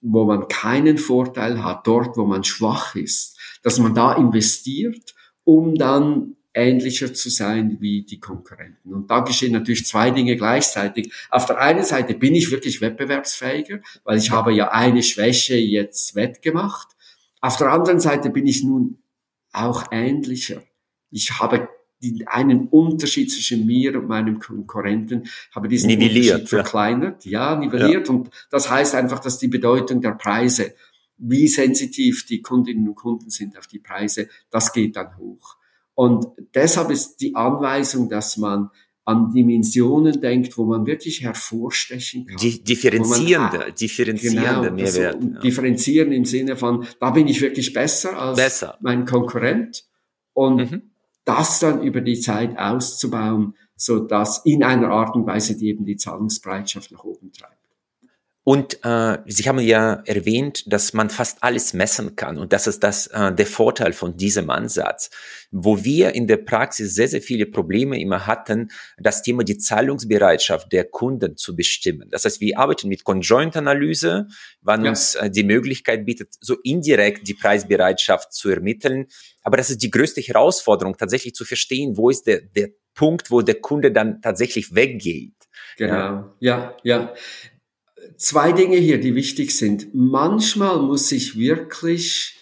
Speaker 2: wo man keinen Vorteil hat, dort, wo man schwach ist, dass man da investiert, um dann ähnlicher zu sein wie die Konkurrenten. Und da geschehen natürlich zwei Dinge gleichzeitig. Auf der einen Seite bin ich wirklich wettbewerbsfähiger, weil ich habe ja eine Schwäche jetzt wettgemacht. Auf der anderen Seite bin ich nun auch ähnlicher. Ich habe einen Unterschied zwischen mir und meinem Konkurrenten, habe diesen nivelliert, Unterschied verkleinert, ja, nivelliert. Ja. Und das heißt einfach, dass die Bedeutung der Preise, wie sensitiv die Kundinnen und Kunden sind auf die Preise, das geht dann hoch. Und deshalb ist die Anweisung, dass man an Dimensionen denkt, wo man wirklich hervorstechen kann.
Speaker 1: Die differenzierende, man, differenzierende
Speaker 2: genau, Mehrwert. Also, ja. Differenzieren im Sinne von, da bin ich wirklich besser als besser. mein Konkurrent. Und mhm. das dann über die Zeit auszubauen, so dass in einer Art und Weise, die eben die Zahlungsbereitschaft nach oben treibt.
Speaker 1: Und äh, Sie haben ja erwähnt, dass man fast alles messen kann. Und das ist das äh, der Vorteil von diesem Ansatz. Wo wir in der Praxis sehr, sehr viele Probleme immer hatten, das Thema die Zahlungsbereitschaft der Kunden zu bestimmen. Das heißt, wir arbeiten mit Conjoint-Analyse, wann ja. uns äh, die Möglichkeit bietet, so indirekt die Preisbereitschaft zu ermitteln. Aber das ist die größte Herausforderung, tatsächlich zu verstehen, wo ist der, der Punkt, wo der Kunde dann tatsächlich weggeht.
Speaker 2: Genau, ja, ja. Zwei Dinge hier, die wichtig sind. Manchmal muss ich wirklich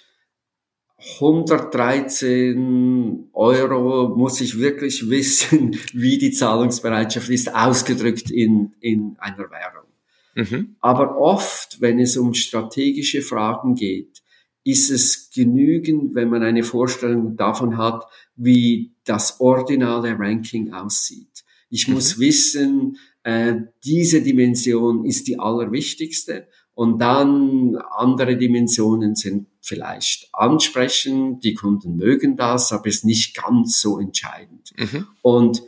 Speaker 2: 113 Euro muss ich wirklich wissen, wie die Zahlungsbereitschaft ist, ausgedrückt in, in einer Währung. Mhm. Aber oft, wenn es um strategische Fragen geht, ist es genügend, wenn man eine Vorstellung davon hat, wie das ordinale Ranking aussieht. Ich muss mhm. wissen, äh, diese Dimension ist die allerwichtigste. Und dann andere Dimensionen sind vielleicht ansprechend, die Kunden mögen das, aber ist nicht ganz so entscheidend. Mhm. Und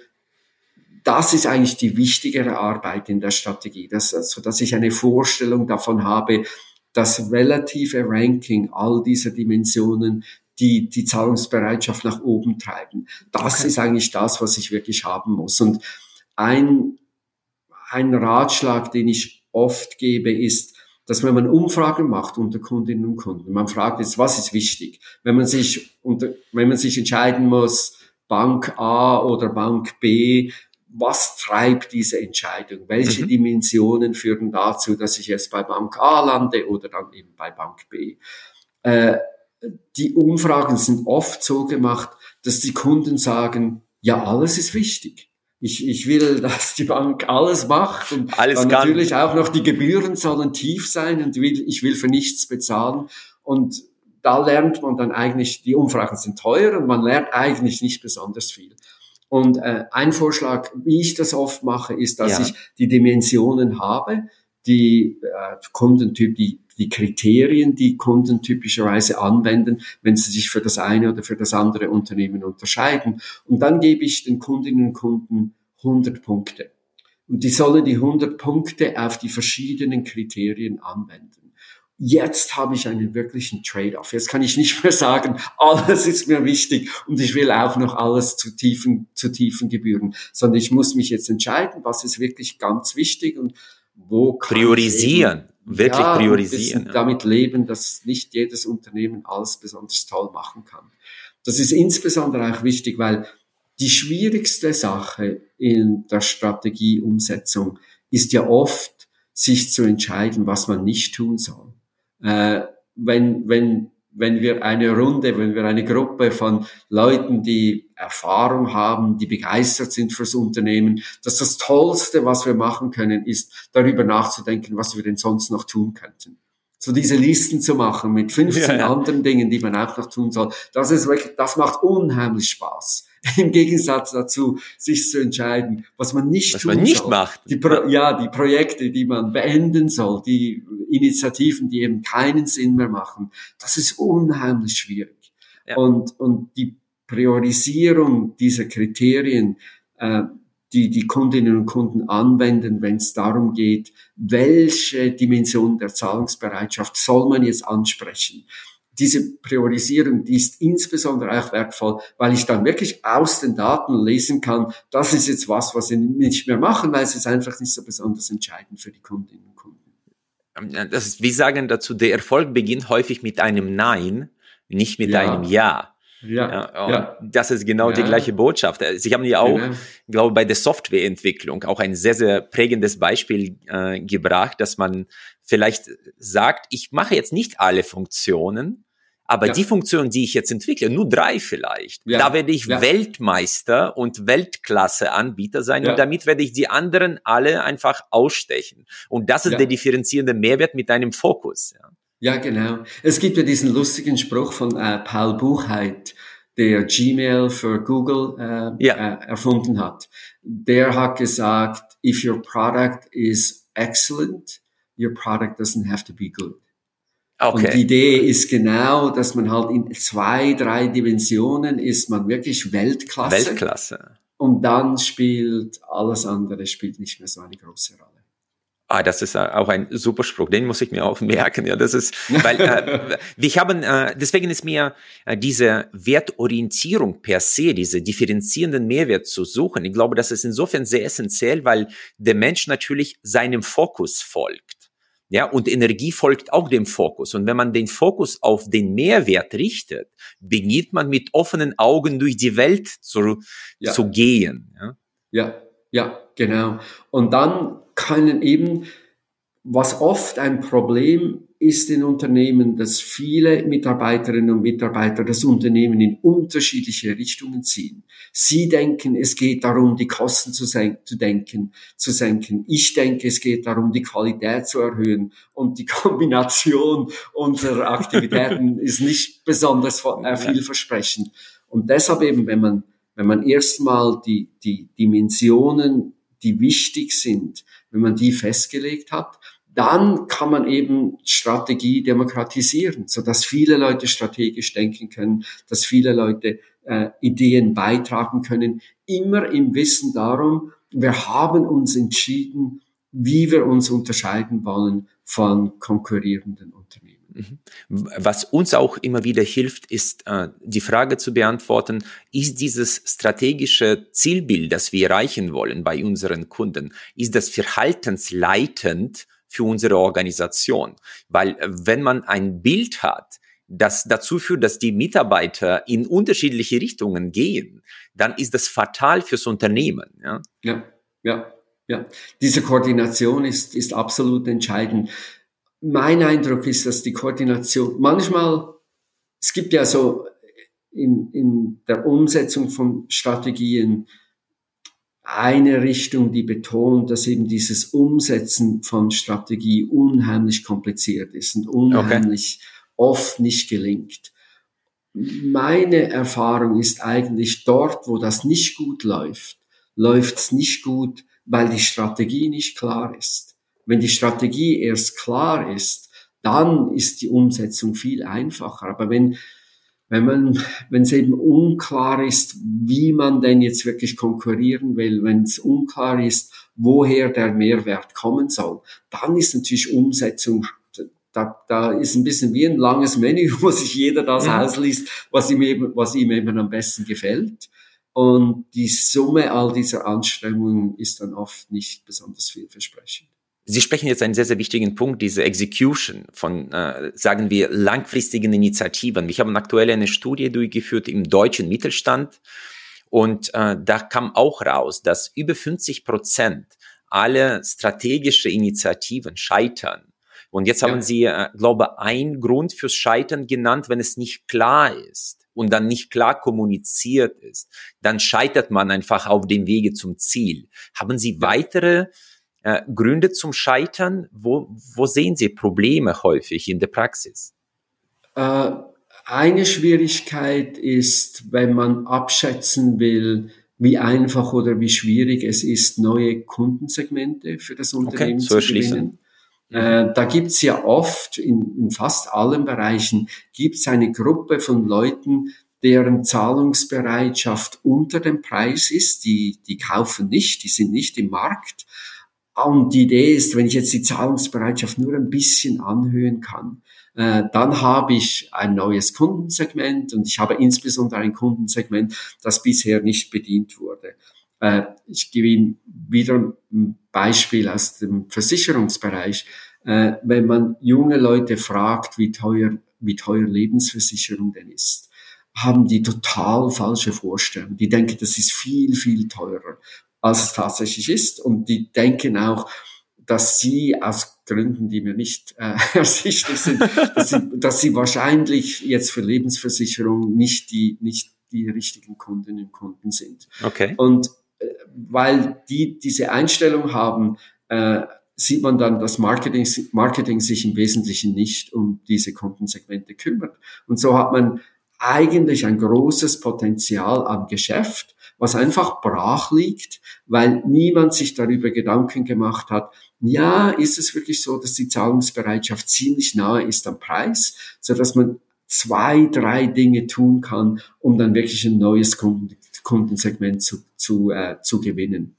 Speaker 2: das ist eigentlich die wichtigere Arbeit in der Strategie, dass, also, dass ich eine Vorstellung davon habe, das relative Ranking all dieser Dimensionen, die die Zahlungsbereitschaft nach oben treiben. Das okay. ist eigentlich das, was ich wirklich haben muss. Und ein ein Ratschlag, den ich oft gebe, ist, dass wenn man Umfragen macht unter Kundinnen und Kunden, man fragt jetzt, was ist wichtig? Wenn man sich unter, wenn man sich entscheiden muss, Bank A oder Bank B, was treibt diese Entscheidung? Welche mhm. Dimensionen führen dazu, dass ich jetzt bei Bank A lande oder dann eben bei Bank B? Äh, die Umfragen sind oft so gemacht, dass die Kunden sagen, ja, alles ist wichtig ich, ich will, dass die Bank alles macht und alles natürlich auch noch die Gebühren sollen tief sein und will, ich will für nichts bezahlen. Und da lernt man dann eigentlich, die Umfragen sind teuer und man lernt eigentlich nicht besonders viel. Und äh, ein Vorschlag, wie ich das oft mache, ist, dass ja. ich die Dimensionen habe, die äh, Kundentyp, die, die Kriterien, die Kunden typischerweise anwenden, wenn sie sich für das eine oder für das andere Unternehmen unterscheiden. Und dann gebe ich den Kundinnen und Kunden 100 Punkte. Und die sollen die 100 Punkte auf die verschiedenen Kriterien anwenden. Jetzt habe ich einen wirklichen Trade-off. Jetzt kann ich nicht mehr sagen, alles ist mir wichtig und ich will auch noch alles zu tiefen, zu tiefen Gebühren, sondern ich muss mich jetzt entscheiden, was ist wirklich ganz wichtig und wo
Speaker 1: kann priorisieren, eben, wirklich ja, priorisieren.
Speaker 2: Ja. Damit leben, dass nicht jedes Unternehmen alles besonders toll machen kann. Das ist insbesondere auch wichtig, weil die schwierigste Sache in der Strategieumsetzung ist ja oft, sich zu entscheiden, was man nicht tun soll. Äh, wenn, wenn, wenn wir eine Runde, wenn wir eine Gruppe von Leuten, die Erfahrung haben, die begeistert sind fürs Unternehmen, dass das Tollste, was wir machen können, ist, darüber nachzudenken, was wir denn sonst noch tun könnten so diese Listen zu machen mit 15 ja, ja. anderen Dingen, die man auch noch tun soll. Das ist wirklich, das macht unheimlich Spaß. Im Gegensatz dazu, sich zu entscheiden, was man nicht
Speaker 1: was
Speaker 2: tun
Speaker 1: man nicht
Speaker 2: soll.
Speaker 1: macht.
Speaker 2: Die Pro ja, die Projekte, die man beenden soll, die Initiativen, die eben keinen Sinn mehr machen. Das ist unheimlich schwierig. Ja. Und, und die Priorisierung dieser Kriterien, äh, die die Kundinnen und Kunden anwenden, wenn es darum geht, welche Dimension der Zahlungsbereitschaft soll man jetzt ansprechen. Diese Priorisierung, die ist insbesondere auch wertvoll, weil ich dann wirklich aus den Daten lesen kann, das ist jetzt was, was sie nicht mehr machen, weil es ist einfach nicht so besonders entscheidend für die Kundinnen und Kunden.
Speaker 1: Ähm, das ist, wir sagen dazu, der Erfolg beginnt häufig mit einem Nein, nicht mit ja. einem Ja. Ja, ja, ja. Das ist genau ja. die gleiche Botschaft. Sie haben ja auch, genau. glaube bei der Softwareentwicklung auch ein sehr, sehr prägendes Beispiel äh, gebracht, dass man vielleicht sagt, ich mache jetzt nicht alle Funktionen, aber ja. die Funktionen, die ich jetzt entwickle, nur drei vielleicht, ja. da werde ich ja. Weltmeister und Weltklasse-Anbieter sein und damit werde ich die anderen alle einfach ausstechen. Und das ist der differenzierende Mehrwert mit einem Fokus. Ja.
Speaker 2: Ja, genau. Es gibt ja diesen lustigen Spruch von äh, Paul Buchheit, der Gmail für Google äh, ja. äh, erfunden hat. Der hat gesagt, if your product is excellent, your product doesn't have to be good. Okay. Und die Idee ist genau, dass man halt in zwei, drei Dimensionen ist man wirklich Weltklasse.
Speaker 1: Weltklasse.
Speaker 2: Und dann spielt alles andere spielt nicht mehr so eine große Rolle.
Speaker 1: Ah, das ist auch ein super Spruch, den muss ich mir auch merken. Ja, das ist, weil äh, wir haben, äh, deswegen ist mir äh, diese Wertorientierung per se, diese differenzierenden Mehrwert zu suchen. Ich glaube, das ist insofern sehr essentiell, weil der Mensch natürlich seinem Fokus folgt. Ja, und Energie folgt auch dem Fokus. Und wenn man den Fokus auf den Mehrwert richtet, beginnt man mit offenen Augen durch die Welt zu, ja. zu gehen.
Speaker 2: Ja? ja, ja, genau. Und dann können eben, was oft ein Problem ist in Unternehmen, dass viele Mitarbeiterinnen und Mitarbeiter das Unternehmen in unterschiedliche Richtungen ziehen. Sie denken, es geht darum, die Kosten zu, senken, zu denken, zu senken. Ich denke, es geht darum, die Qualität zu erhöhen. Und die Kombination unserer Aktivitäten ist nicht besonders äh, vielversprechend. Und deshalb eben, wenn man, wenn man erstmal die, die Dimensionen die wichtig sind, wenn man die festgelegt hat, dann kann man eben Strategie demokratisieren, so dass viele Leute strategisch denken können, dass viele Leute äh, Ideen beitragen können, immer im Wissen darum, wir haben uns entschieden, wie wir uns unterscheiden wollen von konkurrierenden Unternehmen.
Speaker 1: Mhm. Was uns auch immer wieder hilft, ist äh, die Frage zu beantworten, ist dieses strategische Zielbild, das wir erreichen wollen bei unseren Kunden, ist das verhaltensleitend für unsere Organisation? Weil äh, wenn man ein Bild hat, das dazu führt, dass die Mitarbeiter in unterschiedliche Richtungen gehen, dann ist das fatal fürs Unternehmen.
Speaker 2: Ja, ja, ja. ja. Diese Koordination ist, ist absolut entscheidend mein Eindruck ist, dass die Koordination manchmal, es gibt ja so in, in der Umsetzung von Strategien eine Richtung, die betont, dass eben dieses Umsetzen von Strategie unheimlich kompliziert ist und unheimlich okay. oft nicht gelingt. Meine Erfahrung ist eigentlich dort, wo das nicht gut läuft, läuft es nicht gut, weil die Strategie nicht klar ist Wenn die Strategie erst klar ist, dann ist die Umsetzung viel einfacher. Aber wenn, wenn man, wenn es eben unklar ist, wie man denn jetzt wirklich konkurrieren will, wenn es unklar ist, woher der Mehrwert kommen soll, dann ist natürlich Umsetzung da, da ist ein bisschen wie ein langes Menü, wo sich jeder das mhm. ausliest, was ihm eben, was ihm eben am besten gefällt. Und die Summe all dieser Anstrengungen ist dann oft nicht besonders vielversprechend.
Speaker 1: Sie sprechen jetzt einen sehr, sehr wichtigen Punkt, diese Execution von, äh, sagen wir, langfristigen Initiativen. Ich habe aktuell eine Studie durchgeführt im deutschen Mittelstand und äh, da kam auch raus, dass über 50 Prozent alle strategische Initiativen scheitern und jetzt ja. haben Sie, äh, glaube ein Grund fürs Scheitern genannt, wenn es nicht klar ist und dann nicht klar kommuniziert ist, dann scheitert man einfach auf dem Wege zum Ziel. Haben Sie weitere äh, Gründe zum Scheitern? Wo, wo sehen Sie Probleme häufig in der Praxis?
Speaker 2: Äh, eine Schwierigkeit ist, wenn man abschätzen will, wie einfach oder wie schwierig es ist, neue Kundensegmente für das Unternehmen okay, zu gewinnen. Äh, da gibt's ja oft, in, in fast allen Bereichen, gibt's eine Gruppe von Leuten, deren Zahlungsbereitschaft unter dem Preis ist. Die, die kaufen nicht, die sind nicht im Markt. Und die Idee ist, wenn ich jetzt die Zahlungsbereitschaft nur ein bisschen anhöhen kann, äh, dann habe ich ein neues Kundensegment und ich habe insbesondere ein Kundensegment, das bisher nicht bedient wurde. Äh, ich gebe Ihnen wieder ein Beispiel aus dem Versicherungsbereich. Äh, wenn man junge Leute fragt, wie teuer, wie teuer Lebensversicherung denn ist, haben die total falsche Vorstellungen. Die denken, das ist viel, viel teurer, als es tatsächlich ist. Und die denken auch, dass sie aus Gründen, die mir nicht äh, ersichtlich sind, dass sie, dass sie wahrscheinlich jetzt für Lebensversicherung nicht die, nicht die richtigen Kundinnen und Kunden sind.
Speaker 1: Okay.
Speaker 2: Und weil die diese Einstellung haben, äh, sieht man dann, dass Marketing, Marketing sich im Wesentlichen nicht um diese Kundensegmente kümmert. Und so hat man eigentlich ein großes Potenzial an Geschäft, was einfach brach liegt, weil niemand sich darüber Gedanken gemacht hat, ja, ist es wirklich so, dass die Zahlungsbereitschaft ziemlich nahe ist am Preis, so dass man zwei, drei Dinge tun kann, um dann wirklich ein neues Kunden, Kundensegment zu, zu, äh, zu gewinnen.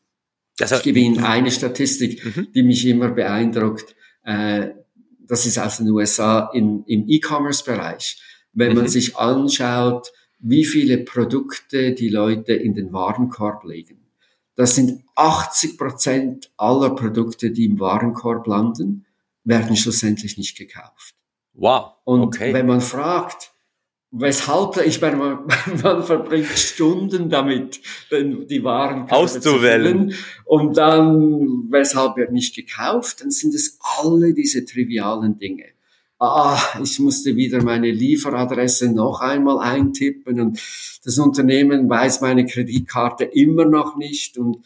Speaker 2: Das ich gebe Ihnen eine Statistik, mhm. die mich immer beeindruckt. Äh, das ist aus den USA in, im E-Commerce-Bereich. Wenn mhm. man sich anschaut, wie viele Produkte die Leute in den Warenkorb legen. Das sind 80 Prozent aller Produkte, die im Warenkorb landen, werden schlussendlich nicht gekauft.
Speaker 1: Wow.
Speaker 2: Und okay. wenn man fragt, weshalb, ich meine, man, man verbringt Stunden damit, die Waren
Speaker 1: auszuwählen.
Speaker 2: Und dann, weshalb wird nicht gekauft, dann sind es alle diese trivialen Dinge. Ah, ich musste wieder meine Lieferadresse noch einmal eintippen und das Unternehmen weiß meine Kreditkarte immer noch nicht und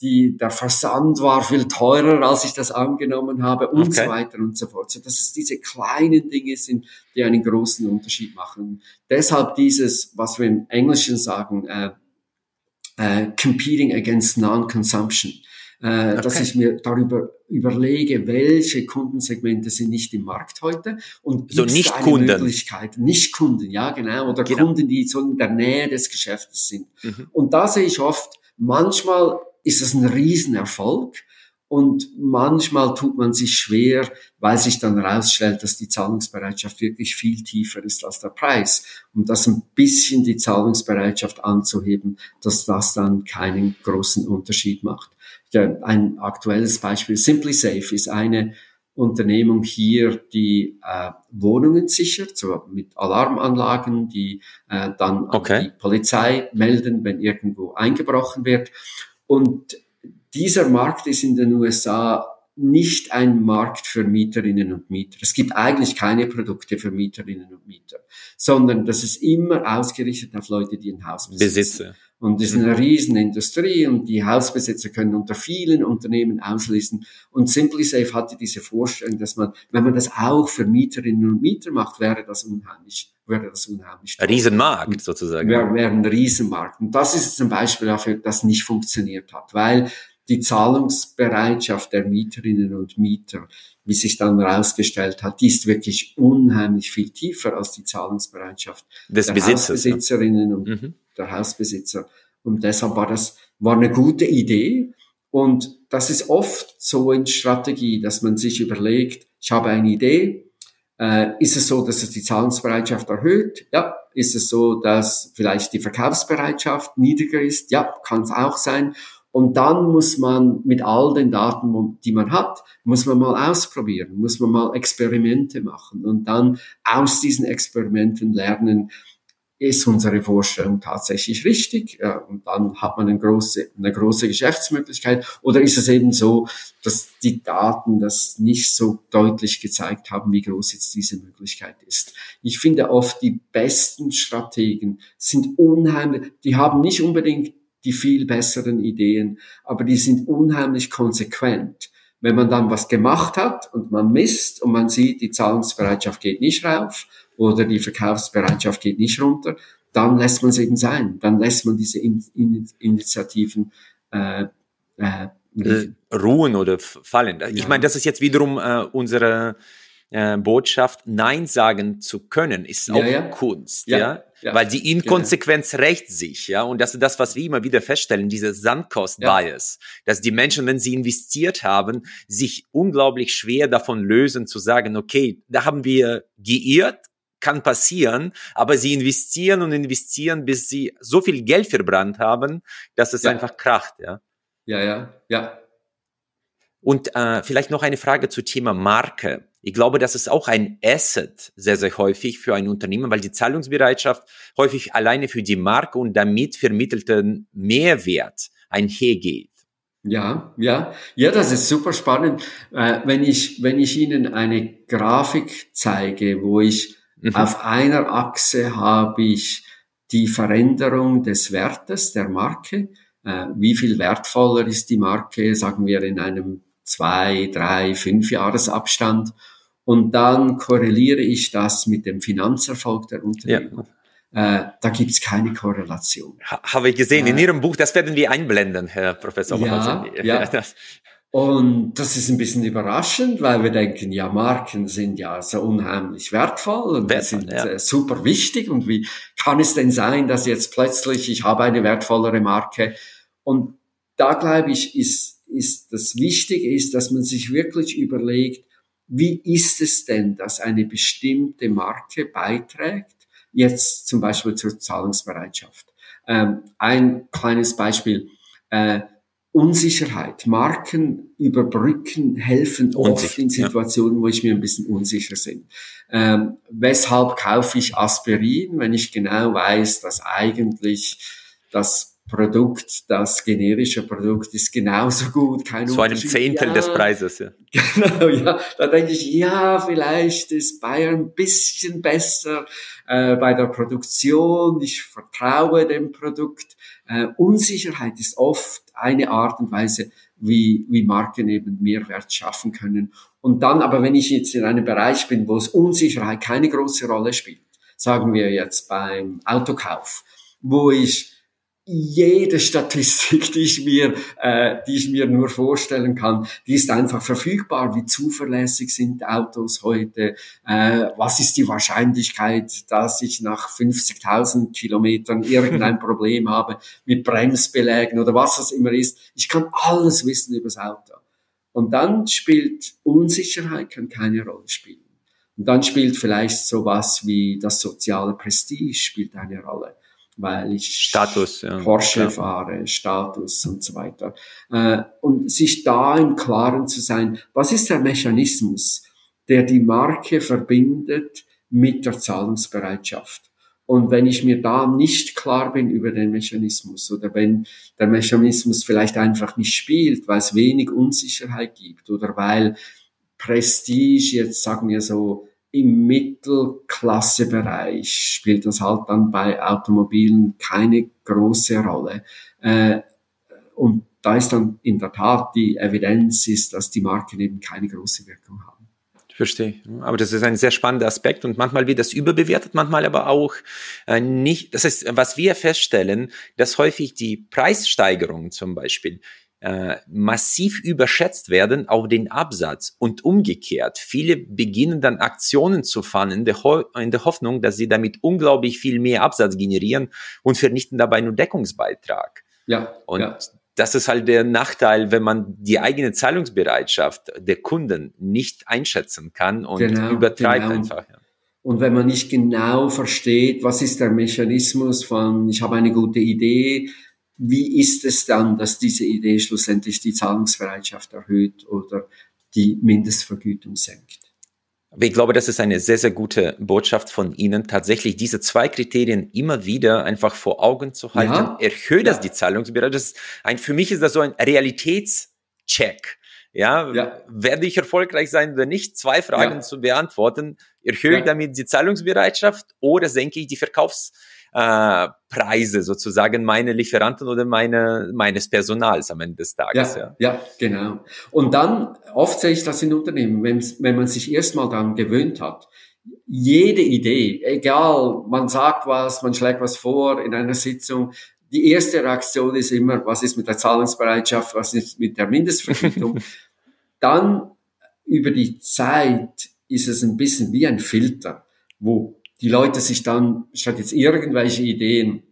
Speaker 2: die, der Versand war viel teurer, als ich das angenommen habe und okay. so weiter und so fort. So dass es diese kleinen Dinge sind, die einen großen Unterschied machen. Deshalb dieses, was wir im Englischen sagen, äh, äh, competing against non-consumption. Äh, okay. Dass ich mir darüber überlege, welche Kundensegmente sind nicht im Markt heute und
Speaker 1: so nicht Kunden.
Speaker 2: Möglichkeit, nicht Kunden, ja genau, oder genau. Kunden, die so in der Nähe des Geschäftes sind. Mhm. Und da sehe ich oft, manchmal ist es ein Riesenerfolg. Und manchmal tut man sich schwer, weil sich dann herausstellt, dass die Zahlungsbereitschaft wirklich viel tiefer ist als der Preis. Und das ein bisschen die Zahlungsbereitschaft anzuheben, dass das dann keinen großen Unterschied macht. Ein aktuelles Beispiel, Simply Safe ist eine Unternehmung hier, die äh, Wohnungen sichert, so mit Alarmanlagen, die äh, dann okay. die Polizei melden, wenn irgendwo eingebrochen wird. Und dieser Markt ist in den USA nicht ein Markt für Mieterinnen und Mieter. Es gibt eigentlich keine Produkte für Mieterinnen und Mieter, sondern das ist immer ausgerichtet auf Leute, die ein Haus besitzen. Besitze. Und es ist eine mhm. Riesenindustrie und die Hausbesitzer können unter vielen Unternehmen auslesen. Und SimplySafe hatte diese Vorstellung, dass man, wenn man das auch für Mieterinnen und Mieter macht, wäre das unheimlich, wäre das unheimlich.
Speaker 1: Ein Riesenmarkt sozusagen.
Speaker 2: Wäre, wäre ein Riesenmarkt. Und das ist zum Beispiel dafür, das nicht funktioniert hat, weil die Zahlungsbereitschaft der Mieterinnen und Mieter, wie sich dann herausgestellt hat, die ist wirklich unheimlich viel tiefer als die Zahlungsbereitschaft
Speaker 1: des
Speaker 2: der
Speaker 1: Besitzers,
Speaker 2: Hausbesitzerinnen ja. und mhm. der Hausbesitzer. Und deshalb war das war eine gute Idee. Und das ist oft so in Strategie, dass man sich überlegt, ich habe eine Idee, äh, ist es so, dass es die Zahlungsbereitschaft erhöht? Ja. Ist es so, dass vielleicht die Verkaufsbereitschaft niedriger ist? Ja, kann es auch sein. Und dann muss man mit all den Daten, die man hat, muss man mal ausprobieren, muss man mal Experimente machen und dann aus diesen Experimenten lernen, ist unsere Vorstellung tatsächlich richtig? Und dann hat man eine große, eine große Geschäftsmöglichkeit. Oder ist es eben so, dass die Daten das nicht so deutlich gezeigt haben, wie groß jetzt diese Möglichkeit ist? Ich finde oft die besten Strategen sind unheimlich, die haben nicht unbedingt die viel besseren Ideen, aber die sind unheimlich konsequent. Wenn man dann was gemacht hat und man misst und man sieht, die Zahlungsbereitschaft geht nicht rauf, oder die Verkaufsbereitschaft geht nicht runter, dann lässt man es eben sein. Dann lässt man diese In In Initiativen äh,
Speaker 1: äh, äh ruhen oder fallen. Ich ja. meine, das ist jetzt wiederum äh, unsere äh, Botschaft, Nein sagen zu können, ist auch ja, ja. Kunst, ja. ja. Weil die Inkonsequenz genau. rächt sich, ja. Und das ist das, was wir immer wieder feststellen, diese Sandkost-Bias, dass die Menschen, wenn sie investiert haben, sich unglaublich schwer davon lösen, zu sagen, okay, da haben wir geirrt, kann passieren, aber sie investieren und investieren, bis sie so viel Geld verbrannt haben, dass es ja. einfach kracht, ja.
Speaker 2: Ja, ja, ja.
Speaker 1: Und äh, vielleicht noch eine Frage zu Thema Marke. Ich glaube, das ist auch ein Asset sehr, sehr häufig für ein Unternehmen, weil die Zahlungsbereitschaft häufig alleine für die Marke und damit vermittelten Mehrwert einhergeht.
Speaker 2: Ja, ja, ja, das ist super spannend. Äh, wenn ich, wenn ich Ihnen eine Grafik zeige, wo ich Mhm. Auf einer Achse habe ich die Veränderung des Wertes der Marke. Äh, wie viel wertvoller ist die Marke, sagen wir in einem zwei, drei, fünf Jahresabstand. Und dann korreliere ich das mit dem Finanzerfolg der Unternehmen. Ja. Äh, da gibt's keine Korrelation.
Speaker 1: Ha, habe ich gesehen. In Ihrem Buch, das werden wir einblenden, Herr Professor.
Speaker 2: Ja, ja. Und das ist ein bisschen überraschend, weil wir denken, ja, Marken sind ja so unheimlich wertvoll und wertvoll, sind ja. Äh, super wichtig. Und wie kann es denn sein, dass jetzt plötzlich ich habe eine wertvollere Marke? Und da glaube ich, ist, ist das Wichtige ist, dass man sich wirklich überlegt, wie ist es denn, dass eine bestimmte Marke beiträgt, jetzt zum Beispiel zur Zahlungsbereitschaft. Ähm, ein kleines Beispiel. Äh, Unsicherheit. Marken überbrücken, helfen oft in Situationen, ja. wo ich mir ein bisschen unsicher bin. Ähm, weshalb kaufe ich Aspirin, wenn ich genau weiß, dass eigentlich das Produkt, das generische Produkt ist genauso gut,
Speaker 1: kein Zu einem Zehntel ja, des Preises, ja.
Speaker 2: Genau, ja. Da denke ich, ja, vielleicht ist Bayern ein bisschen besser äh, bei der Produktion. Ich vertraue dem Produkt. Äh, Unsicherheit ist oft eine Art und Weise, wie, wie Marken eben Mehrwert schaffen können. Und dann aber, wenn ich jetzt in einem Bereich bin, wo es Unsicherheit keine große Rolle spielt, sagen wir jetzt beim Autokauf, wo ich jede Statistik, die ich mir, äh, die ich mir nur vorstellen kann, die ist einfach verfügbar. Wie zuverlässig sind Autos heute? Äh, was ist die Wahrscheinlichkeit, dass ich nach 50.000 Kilometern irgendein Problem habe mit Bremsbelägen oder was das immer ist? Ich kann alles wissen über das Auto. Und dann spielt Unsicherheit kann keine Rolle spielen. Und dann spielt vielleicht sowas wie das soziale Prestige spielt eine Rolle weil ich
Speaker 1: Status,
Speaker 2: ja. Porsche ja. fahre, Status und so weiter. Äh, und sich da im Klaren zu sein, was ist der Mechanismus, der die Marke verbindet mit der Zahlungsbereitschaft? Und wenn ich mir da nicht klar bin über den Mechanismus oder wenn der Mechanismus vielleicht einfach nicht spielt, weil es wenig Unsicherheit gibt oder weil Prestige jetzt sagen wir so im Mittelklassebereich spielt das halt dann bei Automobilen keine große Rolle. Äh, und da ist dann in der Tat die Evidenz ist, dass die Marken eben keine große Wirkung haben.
Speaker 1: Ich verstehe. Aber das ist ein sehr spannender Aspekt und manchmal wird das überbewertet, manchmal aber auch äh, nicht. Das heißt, was wir feststellen, dass häufig die Preissteigerungen zum Beispiel äh, massiv überschätzt werden auf den Absatz und umgekehrt. Viele beginnen dann Aktionen zu fahren in der, in der Hoffnung, dass sie damit unglaublich viel mehr Absatz generieren und vernichten dabei nur Deckungsbeitrag. Ja. Und ja. das ist halt der Nachteil, wenn man die eigene Zahlungsbereitschaft der Kunden nicht einschätzen kann und genau, übertreibt genau. einfach. Ja.
Speaker 2: Und wenn man nicht genau versteht, was ist der Mechanismus von, ich habe eine gute Idee, wie ist es dann, dass diese Idee schlussendlich die Zahlungsbereitschaft erhöht oder die Mindestvergütung senkt?
Speaker 1: ich glaube, das ist eine sehr, sehr gute Botschaft von Ihnen, tatsächlich diese zwei Kriterien immer wieder einfach vor Augen zu halten. Ja, Erhöht ja. das die Zahlungsbereitschaft? Ein, für mich ist das so ein Realitätscheck. Ja, ja, werde ich erfolgreich sein oder nicht? Zwei Fragen zu beantworten. Erhöhe ich damit die Zahlungsbereitschaft oder senke ich die Verkaufs äh, Preise sozusagen meine Lieferanten oder meine, meines Personals am Ende des Tages.
Speaker 2: Ja, ja. ja genau. Und dann, oft sehe ich das in Unternehmen, wenn, wenn man sich erstmal daran gewöhnt hat, jede Idee, egal, man sagt was, man schlägt was vor in einer Sitzung, die erste Reaktion ist immer, was ist mit der Zahlungsbereitschaft, was ist mit der Mindestvergütung. dann über die Zeit ist es ein bisschen wie ein Filter, wo die Leute sich dann, statt jetzt irgendwelche Ideen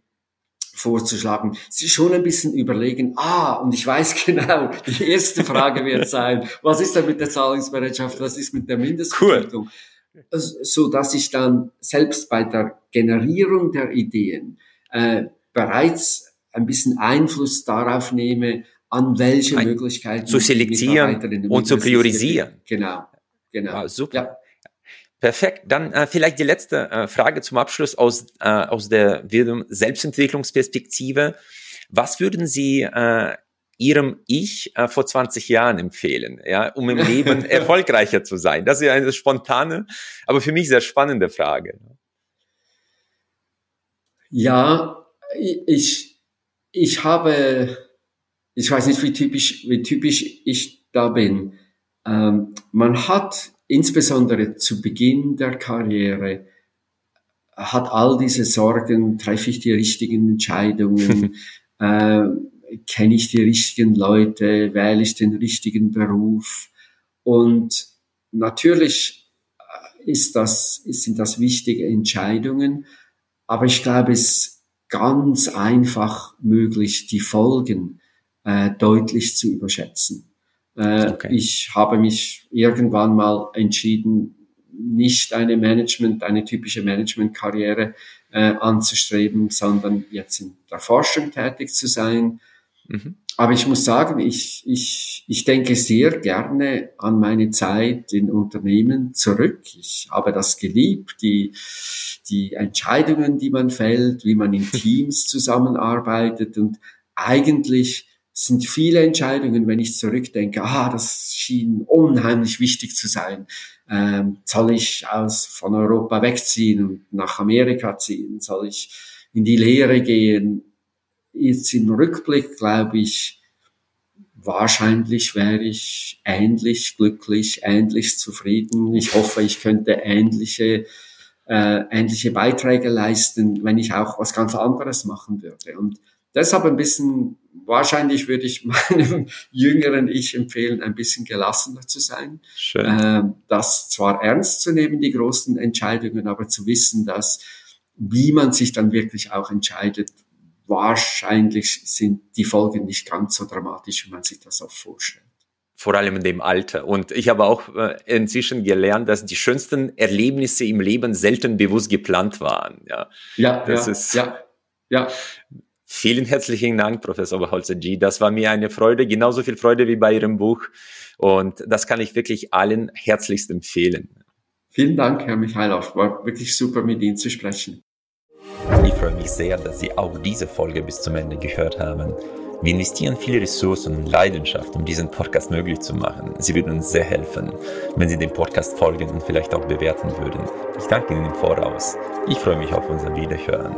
Speaker 2: vorzuschlagen, sich schon ein bisschen überlegen, ah, und ich weiß genau, die erste Frage wird sein, was ist denn mit der Zahlungsbereitschaft, was ist mit der Mindestvergütung? Cool. So dass ich dann selbst bei der Generierung der Ideen äh, bereits ein bisschen Einfluss darauf nehme, an welche Möglichkeiten
Speaker 1: zu selektieren und zu priorisieren.
Speaker 2: Genau, genau.
Speaker 1: Wow, super. Ja. Perfekt. Dann äh, vielleicht die letzte äh, Frage zum Abschluss aus, äh, aus der Selbstentwicklungsperspektive. Was würden Sie äh, Ihrem Ich äh, vor 20 Jahren empfehlen, ja, um im Leben erfolgreicher zu sein? Das ist ja eine spontane, aber für mich sehr spannende Frage.
Speaker 2: Ja, ich, ich habe, ich weiß nicht, wie typisch, wie typisch ich da bin. Ähm, man hat insbesondere zu Beginn der Karriere hat all diese Sorgen, treffe ich die richtigen Entscheidungen, äh, kenne ich die richtigen Leute, wähle ich den richtigen Beruf. Und natürlich äh, ist das, sind das wichtige Entscheidungen, aber ich glaube, es ist ganz einfach möglich, die Folgen äh, deutlich zu überschätzen. Äh, okay. Ich habe mich irgendwann mal entschieden, nicht eine Management, eine typische Management-Karriere äh, anzustreben, sondern jetzt in der Forschung tätig zu sein. Mhm. Aber ich muss sagen, ich, ich, ich denke sehr gerne an meine Zeit in Unternehmen zurück. Ich habe das geliebt, die, die Entscheidungen, die man fällt, wie man in Teams zusammenarbeitet und eigentlich sind viele Entscheidungen, wenn ich zurückdenke, ah, das schien unheimlich wichtig zu sein. Ähm, soll ich aus von Europa wegziehen und nach Amerika ziehen? Soll ich in die Lehre gehen? Jetzt im Rückblick glaube ich, wahrscheinlich wäre ich ähnlich glücklich, ähnlich zufrieden. Ich hoffe, ich könnte ähnliche äh, ähnliche Beiträge leisten, wenn ich auch was ganz anderes machen würde. Und deshalb ein bisschen, wahrscheinlich würde ich meinem jüngeren Ich empfehlen, ein bisschen gelassener zu sein. Schön. Äh, das zwar ernst zu nehmen, die großen Entscheidungen, aber zu wissen, dass wie man sich dann wirklich auch entscheidet, wahrscheinlich sind die Folgen nicht ganz so dramatisch, wie man sich das oft vorstellt
Speaker 1: vor allem in dem Alter. Und ich habe auch äh, inzwischen gelernt, dass die schönsten Erlebnisse im Leben selten bewusst geplant waren. Ja,
Speaker 2: ja, das ja, ist, ja, ja.
Speaker 1: Vielen herzlichen Dank, Professor Holzer G. Das war mir eine Freude, genauso viel Freude wie bei Ihrem Buch. Und das kann ich wirklich allen herzlichst empfehlen.
Speaker 2: Vielen Dank, Herr Michailov. War wirklich super, mit Ihnen zu sprechen.
Speaker 1: Ich freue mich sehr, dass Sie auch diese Folge bis zum Ende gehört haben. Wir investieren viele Ressourcen und Leidenschaft, um diesen Podcast möglich zu machen. Sie würden uns sehr helfen, wenn Sie dem Podcast folgen und vielleicht auch bewerten würden. Ich danke Ihnen im Voraus. Ich freue mich auf unser Wiederhören.